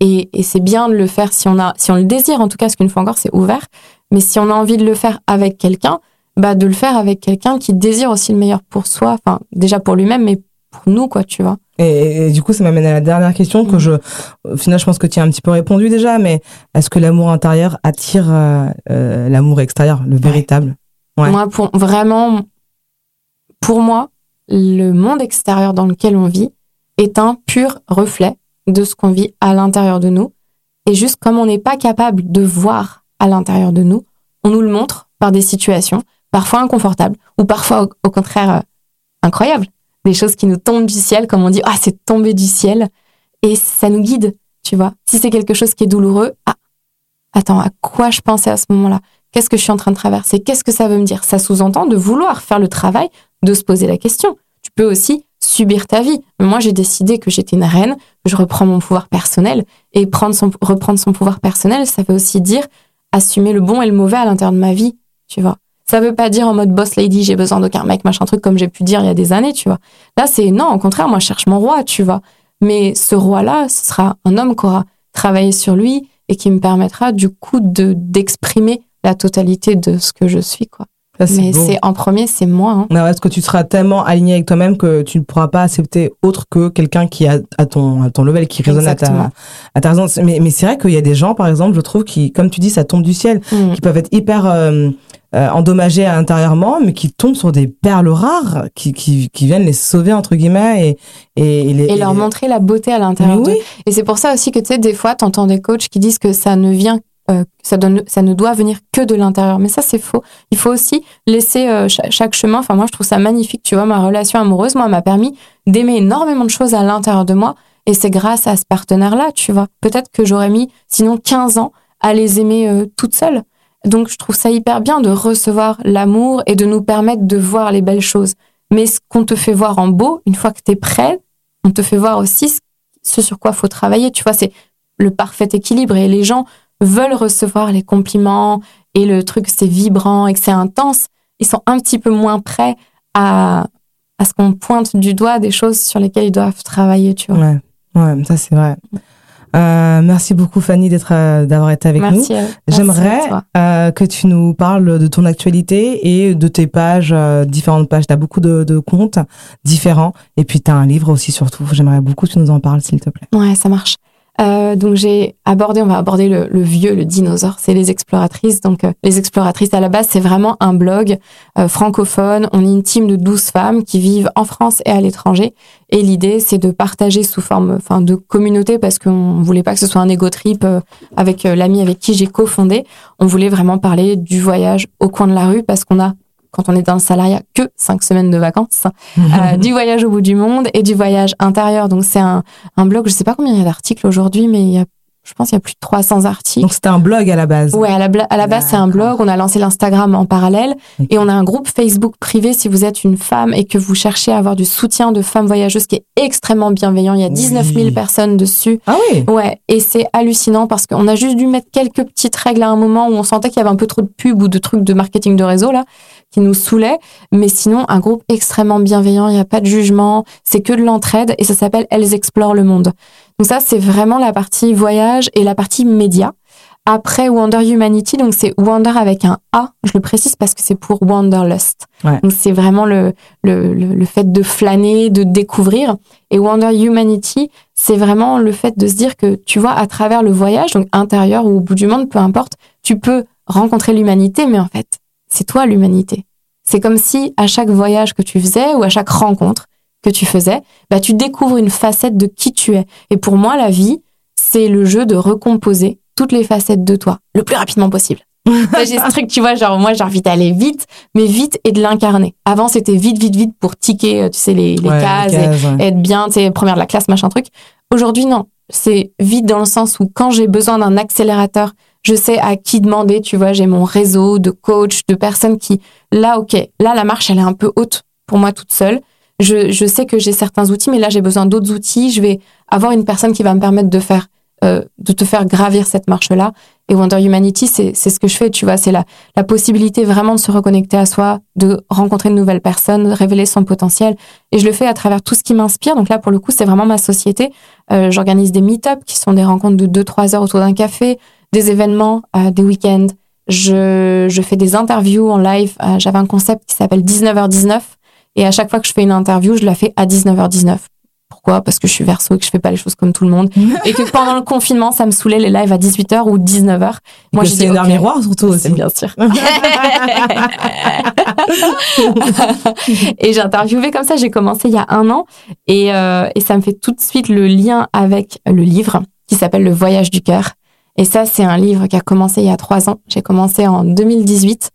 et, et c'est bien de le faire si on a si on le désire en tout cas, parce qu'une fois encore c'est ouvert. Mais si on a envie de le faire avec quelqu'un, bah de le faire avec quelqu'un qui désire aussi le meilleur pour soi, enfin déjà pour lui-même, mais pour nous quoi, tu vois.
Et, et du coup, ça m'amène à la dernière question que je, au final, je pense que tu as un petit peu répondu déjà, mais est-ce que l'amour intérieur attire euh, euh, l'amour extérieur, le véritable? Ouais.
Moi, pour vraiment, pour moi, le monde extérieur dans lequel on vit est un pur reflet de ce qu'on vit à l'intérieur de nous. Et juste comme on n'est pas capable de voir à l'intérieur de nous, on nous le montre par des situations parfois inconfortables ou parfois au, contraire euh, incroyables. Des choses qui nous tombent du ciel, comme on dit, ah, c'est tombé du ciel. Et ça nous guide, tu vois. Si c'est quelque chose qui est douloureux, ah, attends, à quoi je pensais à ce moment-là? Qu'est-ce que je suis en train de traverser? Qu'est-ce que ça veut me dire? Ça sous-entend de vouloir faire le travail, de se poser la question. Tu peux aussi subir ta vie. Moi, j'ai décidé que j'étais une reine, que je reprends mon pouvoir personnel. Et prendre son, reprendre son pouvoir personnel, ça veut aussi dire assumer le bon et le mauvais à l'intérieur de ma vie, tu vois. Ça veut pas dire en mode boss lady, j'ai besoin d'aucun mec, machin truc, comme j'ai pu dire il y a des années, tu vois. Là, c'est non, au contraire, moi, je cherche mon roi, tu vois. Mais ce roi-là, ce sera un homme qui aura travaillé sur lui et qui me permettra, du coup, de, d'exprimer la totalité de ce que je suis, quoi.
Ça,
Mais c'est en premier, c'est moi. Hein.
Non, parce que tu seras tellement aligné avec toi-même que tu ne pourras pas accepter autre que quelqu'un qui a à ton, à ton level, qui résonne à ta, à ta raison. Mais, mais c'est vrai qu'il y a des gens, par exemple, je trouve, qui, comme tu dis, ça tombe du ciel,
Mm.
qui peuvent être hyper euh, euh, endommagés intérieurement, mais qui tombent sur des perles rares, qui, qui, qui viennent les sauver, entre guillemets, et, et, les,
Et leur montrer la beauté à l'intérieur
oui,
Et c'est pour ça aussi que, tu sais, des fois, t'entends des coachs qui disent que ça ne vient, euh, ça, ne doit venir que de l'intérieur. Mais ça, c'est faux. Il faut aussi laisser euh, cha- chaque chemin. Enfin, moi, je trouve ça magnifique. Tu vois, ma relation amoureuse, moi, m'a permis d'aimer énormément de choses à l'intérieur de moi. Et c'est grâce à ce partenaire-là, tu vois. Peut-être que j'aurais mis, sinon, 15 ans à les aimer euh, toute seule. Donc, je trouve ça hyper bien de recevoir l'amour et de nous permettre de voir les belles choses. Mais ce qu'on te fait voir en beau, une fois que t'es prêt, on te fait voir aussi ce ce sur quoi faut travailler. Tu vois, c'est le parfait équilibre et les gens veulent recevoir les compliments et le truc c'est vibrant et que c'est intense. Ils sont un petit peu moins prêts à, à ce qu'on pointe du doigt des choses sur lesquelles ils doivent travailler, tu vois.
ouais, ouais, ça c'est vrai. Euh, merci beaucoup Fanny d'être, euh, d'avoir été avec nous.
Merci. euh, merci
J'aimerais euh, que tu nous parles de ton actualité et de tes pages, euh, différentes pages. Tu as beaucoup de, de comptes différents. Et puis, tu as un livre aussi, surtout. J'aimerais beaucoup que tu nous en parles, s'il te plaît.
Ouais, ça marche. Euh, donc j'ai abordé, on va aborder le, vieux, le dinosaure, c'est les exploratrices. Donc euh, les exploratrices à la base, c'est vraiment un blog euh, francophone. On est une team de 12 femmes qui vivent en France et à l'étranger. Et l'idée, c'est de partager sous forme, enfin, de communauté, parce qu'on voulait pas que ce soit un ego trip avec l'ami avec qui j'ai cofondé. On voulait vraiment parler du voyage au coin de la rue, parce qu'on a quand on est dans le salariat, que cinq semaines de vacances, euh, du voyage au bout du monde et du voyage intérieur. Donc c'est un, un blog, je sais pas combien il y a d'articles aujourd'hui, mais il y a, je pense qu'il y a plus de 300 articles.
Donc, c'était un blog à la base.
Ouais, à la, bla- à la base, c'est un blog. On a lancé l'Instagram en parallèle. Et on a un groupe Facebook privé si vous êtes une femme et que vous cherchez à avoir du soutien de femmes voyageuses qui est extrêmement bienveillant. Il y a 19 000
Oui.
personnes dessus.
Ah oui
Ouais, et c'est hallucinant parce qu'on a juste dû mettre quelques petites règles à un moment où on sentait qu'il y avait un peu trop de pub ou de trucs de marketing de réseau là qui nous saoulaient. Mais sinon, un groupe extrêmement bienveillant, il n'y a pas de jugement, c'est que de l'entraide et ça s'appelle Elles explorent le monde. Donc ça, c'est vraiment la partie voyage et la partie média. Après Wonder Humanity, donc c'est Wonder avec un A, je le précise parce que c'est pour Wanderlust.
Ouais.
Donc c'est vraiment le, le, le, le fait de flâner, de découvrir. Et Wonder Humanity, c'est vraiment le fait de se dire que tu vois, à travers le voyage, donc intérieur ou au bout du monde, peu importe, tu peux rencontrer l'humanité, mais en fait, c'est toi l'humanité. C'est comme si à chaque voyage que tu faisais ou à chaque rencontre que tu faisais, bah, tu découvres une facette de qui tu es. Et pour moi, la vie, c'est le jeu de recomposer toutes les facettes de toi le plus rapidement possible. J'ai ce truc, tu vois, genre moi j'ai envie d'aller vite, mais vite et de l'incarner. Avant c'était vite, vite, vite pour ticker, euh, tu sais, les, les
Ouais,
cases,
les
et- être bien, tu sais, première de la classe, machin truc. Aujourd'hui, non. C'est vite dans le sens où quand j'ai besoin d'un accélérateur, je sais à qui demander, tu vois, j'ai mon réseau de coachs, de personnes qui, là, ok, là, la marche, elle est un peu haute pour moi toute seule. Je, je sais que j'ai certains outils, mais là, j'ai besoin d'autres outils. Je vais avoir une personne qui va me permettre de faire, euh, de te faire gravir cette marche-là. Et Wonder Humanity, c'est, ce que je fais, tu vois, c'est la, la possibilité vraiment de se reconnecter à soi, de rencontrer de nouvelles personnes, de révéler son potentiel. Et je le fais à travers tout ce qui m'inspire. Donc là, pour le coup, c'est vraiment ma société. Euh, j'organise des meet-ups qui sont des rencontres de 2-3 heures autour d'un café, des événements, euh, des week-ends. Je, je fais des interviews en live. Euh, j'avais un concept qui s'appelle 19h19. Et à chaque fois que je fais une interview, je la fais à 19h19. Pourquoi? Parce que je suis verso et que je fais pas les choses comme tout le monde. et que pendant le confinement, ça me saulait les lives à 18h ou 19h.
Moi, j'ai dit, un miroir surtout aussi.
Bien sûr. et j'ai interviewé comme ça, j'ai commencé il y a un an. Et, euh, et ça me fait tout de suite le lien avec le livre qui s'appelle Le Voyage du cœur. Et ça, c'est un livre qui a commencé il y a trois ans. J'ai commencé en 2018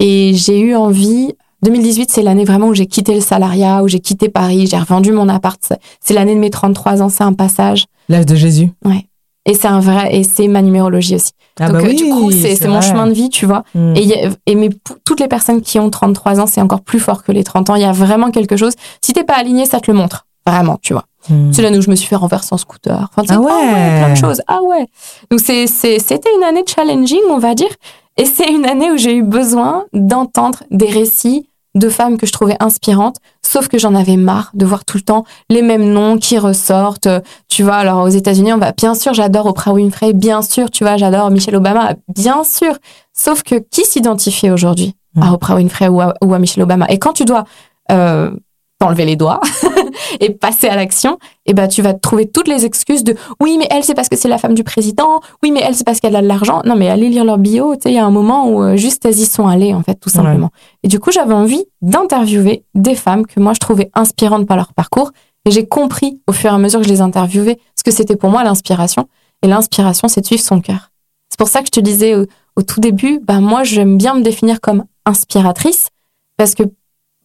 et j'ai eu envie 2018, c'est l'année vraiment où j'ai quitté le salariat, où j'ai quitté Paris, j'ai revendu mon appart. C'est l'année de mes 33 ans, c'est un passage.
L'âge de Jésus.
Ouais. Et c'est un vrai, et c'est ma numérologie aussi.
Ah
Donc,
bah
euh,
oui,
du coup, c'est mon chemin de vie, tu vois.
Mm.
Et, il y a- et mais toutes les personnes qui ont 33 ans, c'est encore plus fort que les 30 ans. Il y a vraiment quelque chose. Si t'es pas aligné, ça te le montre. Vraiment, tu vois.
Mm.
C'est l'année où je me suis fait renverser en scooter. Enfin, tu sais,
Ah ouais.
plein de choses. Ah ouais. Donc c'était une année challenging, on va dire. Et c'est une année où j'ai eu besoin d'entendre des récits de femmes que je trouvais inspirantes, sauf que j'en avais marre de voir tout le temps les mêmes noms qui ressortent. Tu vois, alors aux États-Unis, on va bien sûr, j'adore Oprah Winfrey, bien sûr, tu vois, j'adore Michelle Obama, bien sûr. Sauf que qui s'identifie aujourd'hui à
Mm.
Oprah Winfrey ou à, ou à Michelle Obama? Et quand tu dois euh, t'enlever les doigts et passer à l'action, eh ben tu vas te trouver toutes les excuses de oui mais elle c'est parce que c'est la femme du président, oui mais elle c'est parce qu'elle a de l'argent. Non mais allez lire leur bio, tu sais il y a un moment où euh, juste elles y sont allées en fait tout
Ouais.
simplement. Et du coup j'avais envie d'interviewer des femmes que moi je trouvais inspirantes par leur parcours et j'ai compris au fur et à mesure que je les interviewais ce que c'était pour moi l'inspiration et l'inspiration c'est de suivre son cœur. C'est pour ça que je te disais au, au tout début, bah moi j'aime bien me définir comme inspiratrice parce que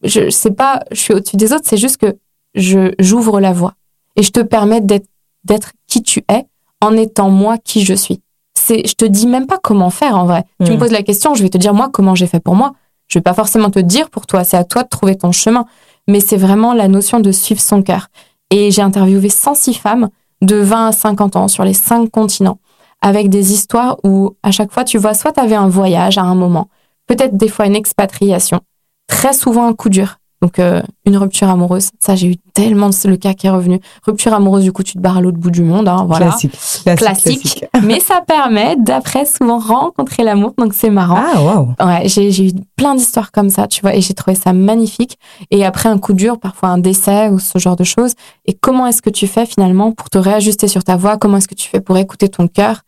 je sais pas, je suis au-dessus des autres, c'est juste que je j'ouvre la voie et je te permets d'être d'être qui tu es en étant moi qui je suis. C'est je te dis même pas comment faire en vrai. Tu me poses la question, je vais te dire moi comment j'ai fait pour moi? Je vais pas forcément te dire pour toi, c'est à toi de trouver ton chemin, mais c'est vraiment la notion de suivre son cœur. Et j'ai interviewé 106 femmes de 20 à 50 ans sur les cinq continents avec des histoires où à chaque fois tu vois soit tu avais un voyage à un moment, peut-être des fois une expatriation, très souvent un coup dur. Donc euh, une rupture amoureuse, ça j'ai eu tellement de- le cas qui est revenu. Rupture amoureuse, du coup tu te barres à l'autre bout du monde, hein, voilà.
Classique. Classique.
Classique.
classique.
Mais ça permet d'après souvent rencontrer l'amour, donc c'est marrant.
Ah, waouh.
Ouais, j'ai j'ai eu plein d'histoires comme ça, tu vois, et j'ai trouvé ça magnifique. Et après un coup dur, parfois un décès ou ce genre de choses. Et comment est-ce que tu fais finalement pour te réajuster sur ta voix? Comment est-ce que tu fais pour écouter ton cœur?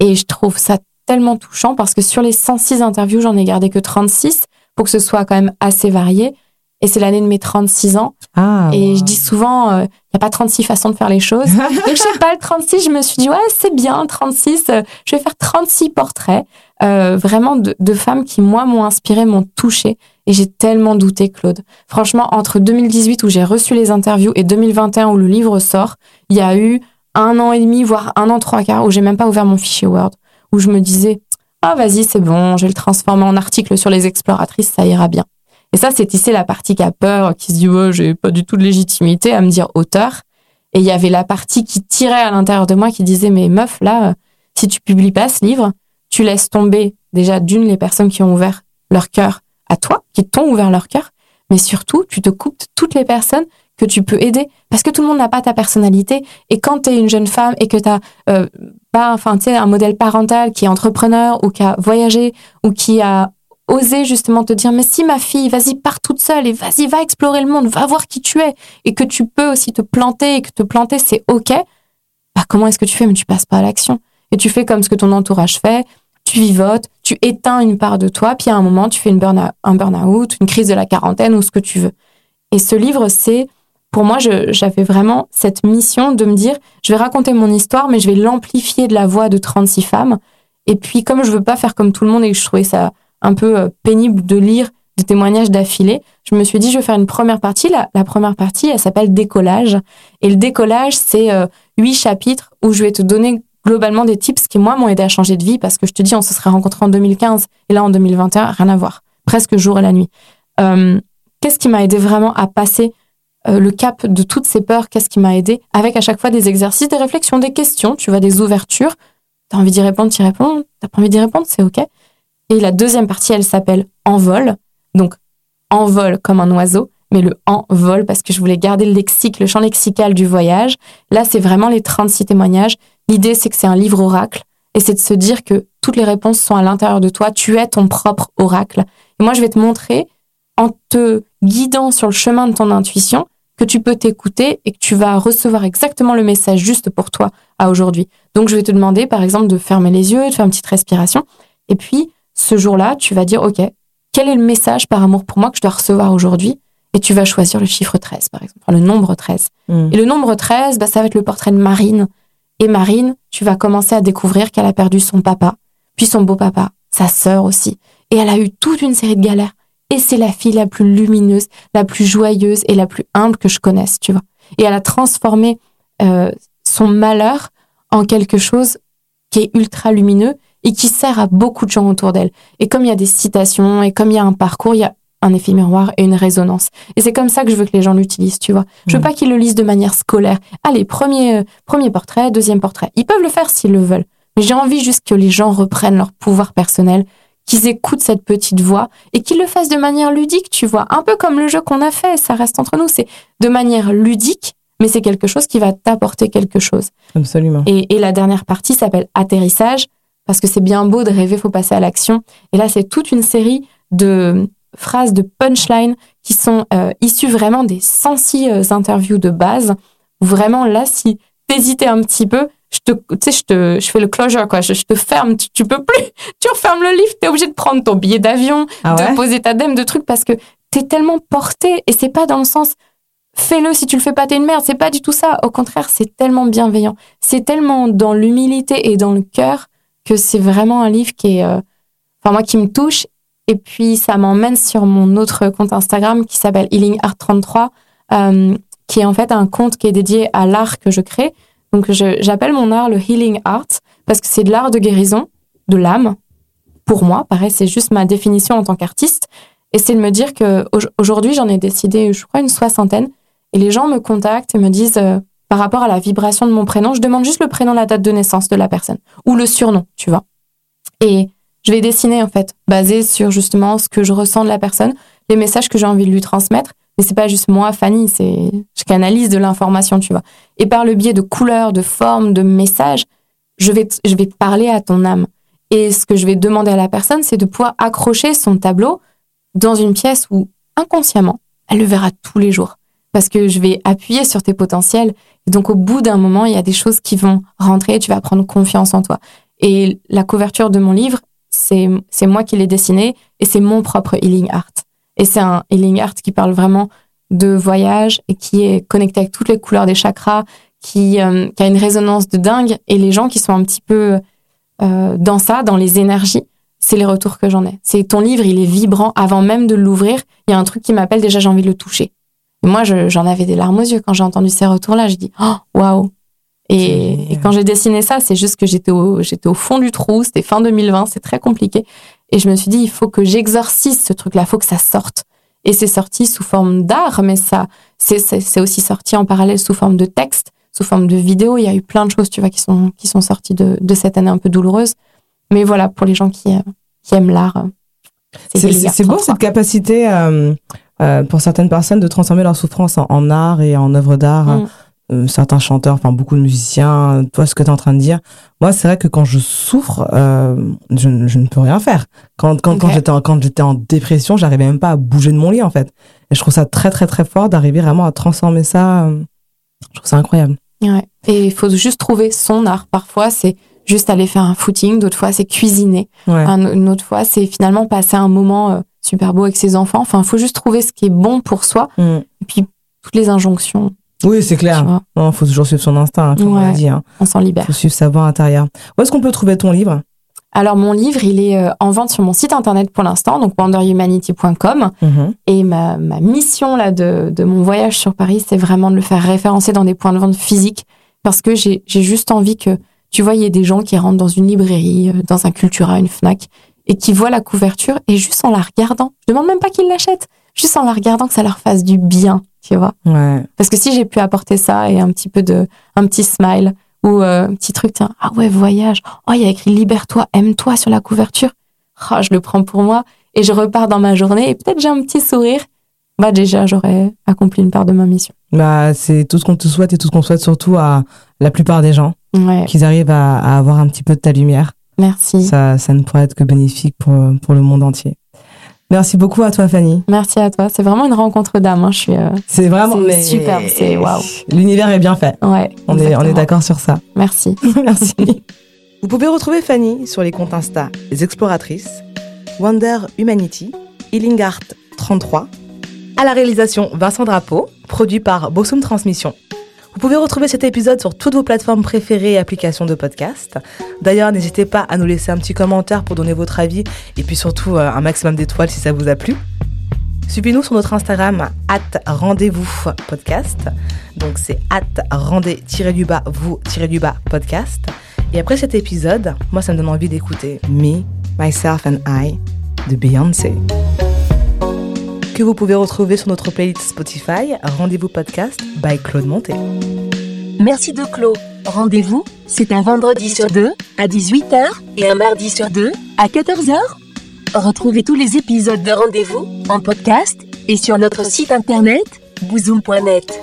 Et je trouve ça tellement touchant parce que sur les 106 interviews, j'en ai gardé que 36 pour que ce soit quand même assez varié. Et c'est l'année de mes 36 ans.
Ah,
Et je dis souvent, il n'y a pas 36 façons de faire les choses. Donc, je sais pas, le 36, je me suis dit, ouais, c'est bien, 36, euh, je vais faire 36 portraits, euh, vraiment de, de femmes qui, moi, m'ont inspiré, m'ont touché. Et j'ai tellement douté, Claude. Franchement, entre 2018, où j'ai reçu les interviews, et 2021, où le livre sort, il y a eu un an et demi, voire un an trois quarts, où j'ai même pas ouvert mon fichier Word, où je me disais, ah, vas-y, c'est bon, je vais le transformer en article sur les exploratrices, ça ira bien. Et ça, c'est ici la partie qui a peur, qui se dit, ouais, j'ai pas du tout de légitimité à me dire auteur. Et il y avait la partie qui tirait à l'intérieur de moi qui disait, mais meuf, là, si tu publies pas ce livre, tu laisses tomber déjà d'une les personnes qui ont ouvert leur cœur à toi, qui t'ont ouvert leur cœur, mais surtout, tu te coupes toutes les personnes que tu peux aider. Parce que tout le monde n'a pas ta personnalité. Et quand tu es une jeune femme et que tu euh, pas enfin tu sais un modèle parental qui est entrepreneur ou qui a voyagé ou qui a osé justement te dire mais si ma fille vas-y pars toute seule et vas-y va explorer le monde va voir qui tu es et que tu peux aussi te planter et que te planter c'est ok bah comment est-ce que tu fais? Mais tu passes pas à l'action et tu fais comme ce que ton entourage fait tu vivotes, tu éteins une part de toi, puis à un moment, tu fais une burn un burn-out, une crise de la quarantaine ou ce que tu veux. Et ce livre, c'est, pour moi, j'avais vraiment cette mission de me dire, je vais raconter mon histoire, mais je vais l'amplifier de la voix de 36 femmes. Et puis, comme je veux pas faire comme tout le monde et que je trouvais ça un peu euh, pénible de lire des témoignages d'affilée, je me suis dit, je vais faire une première partie. La, première partie, elle s'appelle Décollage. Et le décollage, c'est euh, huit chapitres où je vais te donner globalement des tips qui, moi, m'ont aidé à changer de vie parce que je te dis, on se serait rencontrés en 2015 et là, en 2021, rien à voir. Presque jour et la nuit. Euh, Qu'est-ce qui m'a aidé vraiment à passer le cap de toutes ces peurs? Qu'est-ce qui m'a aidé? Avec à chaque fois des exercices, des réflexions, des questions, tu vois, des ouvertures. T'as envie d'y répondre, t'y réponds. T'as pas envie d'y répondre, c'est OK. Et la deuxième partie, elle s'appelle Envol. Donc, envol comme un oiseau, mais le envol parce que je voulais garder le lexique, le champ lexical du voyage. Là, c'est vraiment les 36 témoignages. L'idée, c'est que c'est un livre oracle et c'est de se dire que toutes les réponses sont à l'intérieur de toi. Tu es ton propre oracle. Et moi, je vais te montrer, en te guidant sur le chemin de ton intuition, que tu peux t'écouter et que tu vas recevoir exactement le message juste pour toi à aujourd'hui. Donc, je vais te demander, par exemple, de fermer les yeux, de faire une petite respiration. Et puis, ce jour-là, tu vas dire, OK, quel est le message par amour pour moi que je dois recevoir aujourd'hui? Et tu vas choisir le chiffre 13, par exemple, le nombre 13.
Mm.
Et le nombre 13, bah, ça va être le portrait de Marine. Et Marine, tu vas commencer à découvrir qu'elle a perdu son papa, puis son beau-papa, sa sœur aussi. Et elle a eu toute une série de galères. Et c'est la fille la plus lumineuse, la plus joyeuse et la plus humble que je connaisse, tu vois. Et elle a transformé euh, son malheur en quelque chose qui est ultra lumineux et qui sert à beaucoup de gens autour d'elle. Et comme il y a des citations et comme il y a un parcours, il y a un effet miroir et une résonance. Et c'est comme ça que je veux que les gens l'utilisent, tu vois. Je veux pas qu'ils le lisent de manière scolaire. Allez, premier, euh, premier portrait, deuxième portrait. Ils peuvent le faire s'ils le veulent. Mais j'ai envie juste que les gens reprennent leur pouvoir personnel, qu'ils écoutent cette petite voix et qu'ils le fassent de manière ludique, tu vois. Un peu comme le jeu qu'on a fait, ça reste entre nous. C'est de manière ludique, mais c'est quelque chose qui va t'apporter quelque chose.
Absolument.
Et, et la dernière partie s'appelle atterrissage, parce que c'est bien beau de rêver, faut passer à l'action. Et là, c'est toute une série de phrases, de punchlines qui sont euh, issues vraiment des 106 euh, interviews de base. Où Vraiment, là, si t'hésitais un petit peu, je te, tu sais, je te, je fais le closure, quoi. Je, je te ferme, tu, tu peux plus. Tu refermes le livre, t'es obligé de prendre ton billet d'avion,
Ah ouais?
de poser ta dème de trucs parce que t'es tellement porté et c'est pas dans le sens fais-le si tu le fais pas t'es une merde c'est pas du tout ça au contraire c'est tellement bienveillant c'est tellement dans l'humilité et dans le cœur que c'est vraiment un livre qui est euh, enfin moi qui me touche. Et puis ça m'emmène sur mon autre compte Instagram qui s'appelle Healing Art 33 euh, qui est en fait un compte qui est dédié à l'art que je crée. Donc j'appelle mon art le Healing Art parce que c'est de l'art de guérison de l'âme. Pour moi pareil c'est juste ma définition en tant qu'artiste. Et c'est de me dire que au- aujourd'hui j'en ai décidé je crois une soixantaine. Et les gens me contactent et me disent euh, par rapport à la vibration de mon prénom, je demande juste le prénom, la date de naissance de la personne ou le surnom, tu vois. Et je vais dessiner en fait, basé sur justement ce que je ressens de la personne, les messages que j'ai envie de lui transmettre. Mais c'est pas juste moi, Fanny, c'est je canalise de l'information, tu vois. Et par le biais de couleurs, de formes, de messages, je vais je vais parler à ton âme. Et ce que je vais demander à la personne, c'est de pouvoir accrocher son tableau dans une pièce où inconsciemment, elle le verra tous les jours parce que je vais appuyer sur tes potentiels. Et donc, au bout d'un moment, il y a des choses qui vont rentrer et tu vas prendre confiance en toi. Et la couverture de mon livre, c'est, moi qui l'ai dessiné et c'est mon propre healing art. Et c'est un healing art qui parle vraiment de voyage et qui est connecté avec toutes les couleurs des chakras, qui, euh, qui a une résonance de dingue. Et les gens qui sont un petit peu euh, dans ça, dans les énergies, c'est les retours que j'en ai. C'est ton livre, il est vibrant. Avant même de l'ouvrir, il y a un truc qui m'appelle déjà, j'ai envie de le toucher. Moi, je- j'en avais des larmes aux yeux quand j'ai entendu ces retours-là. J'ai dit, oh, waouh!
C'est
Et, quand j'ai dessiné ça, c'est juste que j'étais au, j'étais au fond du trou. C'était fin 2020, c'est très compliqué. Et je me suis dit, il faut que j'exorcise ce truc-là, il faut que ça sorte. Et c'est sorti sous forme d'art, mais ça, c'est, aussi sorti en parallèle sous forme de texte, sous forme de vidéo. Il y a eu plein de choses, tu vois, qui sont, qui sont sorties de, de cette année un peu douloureuse. Mais voilà, pour les gens qui, euh, qui aiment l'art, euh,
C'est beau
33.
cette capacité euh, euh, pour certaines personnes de transformer leur souffrance en, en art et en œuvre d'art.
Mm.
Euh, certains chanteurs, enfin beaucoup de musiciens, toi ce que tu es en train de dire. Moi, c'est vrai que quand je souffre, euh, je, ne- je ne peux rien faire. Quand, quand, quand
Ok.
j'étais en, quand j'étais en dépression, j'arrivais même pas à bouger de mon lit en fait. Et je trouve ça très très très fort d'arriver vraiment à transformer ça. euh, Je trouve ça incroyable.
Ouais. Et il faut juste trouver son art. Parfois, c'est juste aller faire un footing. D'autres fois, c'est cuisiner.
Ouais.
Un- une autre fois, c'est finalement passer un moment super beau avec ses enfants. Enfin, il faut juste trouver ce qui est bon pour soi.
Mm.
Et puis, toutes les injonctions,
Oui, c'est clair. Il faut toujours suivre son instinct, hein, comme on dit. Hein.
on s'en libère.
faut suivre sa voix intérieure. Où est-ce qu'on peut trouver ton livre?
Alors, mon livre, il est euh, en vente sur mon site internet pour l'instant, donc wonderhumanity.com.
Mhm.
Et ma, ma mission là de, de mon voyage sur Paris, c'est vraiment de le faire référencer dans des points de vente physiques parce que j'ai j'ai juste envie que, tu vois, il y ait des gens qui rentrent dans une librairie, euh, dans un Cultura, une Fnac, et qui voient la couverture et juste en la regardant, je demande même pas qu'ils l'achètent, juste en la regardant que ça leur fasse du bien, tu vois.
Ouais.
Parce que si j'ai pu apporter ça et un petit peu de, un petit smile ou euh, un petit truc, tiens, ah ouais, voyage, oh, il y a écrit libère-toi, aime-toi sur la couverture, Ah, je le prends pour moi et je repars dans ma journée et peut-être j'ai un petit sourire. Bah déjà, j'aurais accompli une part de ma mission.
Bah, c'est tout ce qu'on te souhaite et tout ce qu'on souhaite surtout à la plupart des gens,
Ouais,
qu'ils arrivent à, à avoir un petit peu de ta lumière.
Merci.
Ça, ça ne pourrait être que bénéfique pour, pour le monde entier. Merci beaucoup à toi, Fanny.
Merci à toi. C'est vraiment une rencontre d'âme. hein. Je suis. euh,
C'est vraiment mais-
superbe, c'est waouh.
L'univers est bien fait.
Ouais.
On est, on est d'accord sur ça.
Merci.
Merci. Vous pouvez retrouver Fanny sur les comptes Insta Les Exploratrices, Wonder Humanity, Healing Art 33. À la réalisation, Vincent Drapeau, produit par Bossum Transmission. Vous pouvez retrouver cet épisode sur toutes vos plateformes préférées et applications de podcast. D'ailleurs, n'hésitez pas à nous laisser un petit commentaire pour donner votre avis et puis surtout euh, un maximum d'étoiles si ça vous a plu. Suivez-nous sur notre Instagram, at rendez-vous podcast. Donc c'est at rendez-du-bas vous-du-bas podcast. Et après cet épisode, moi ça me donne envie d'écouter Me, Myself and I de Beyoncé. Que vous pouvez retrouver sur notre playlist Spotify, Rendez-vous podcast by Claude Monté.
Merci de Clos. Rendez-vous, c'est un vendredi sur deux à 18h et un mardi sur deux à 14h. Retrouvez tous les épisodes de Rendez-vous en podcast et sur notre site internet bouzoom.net.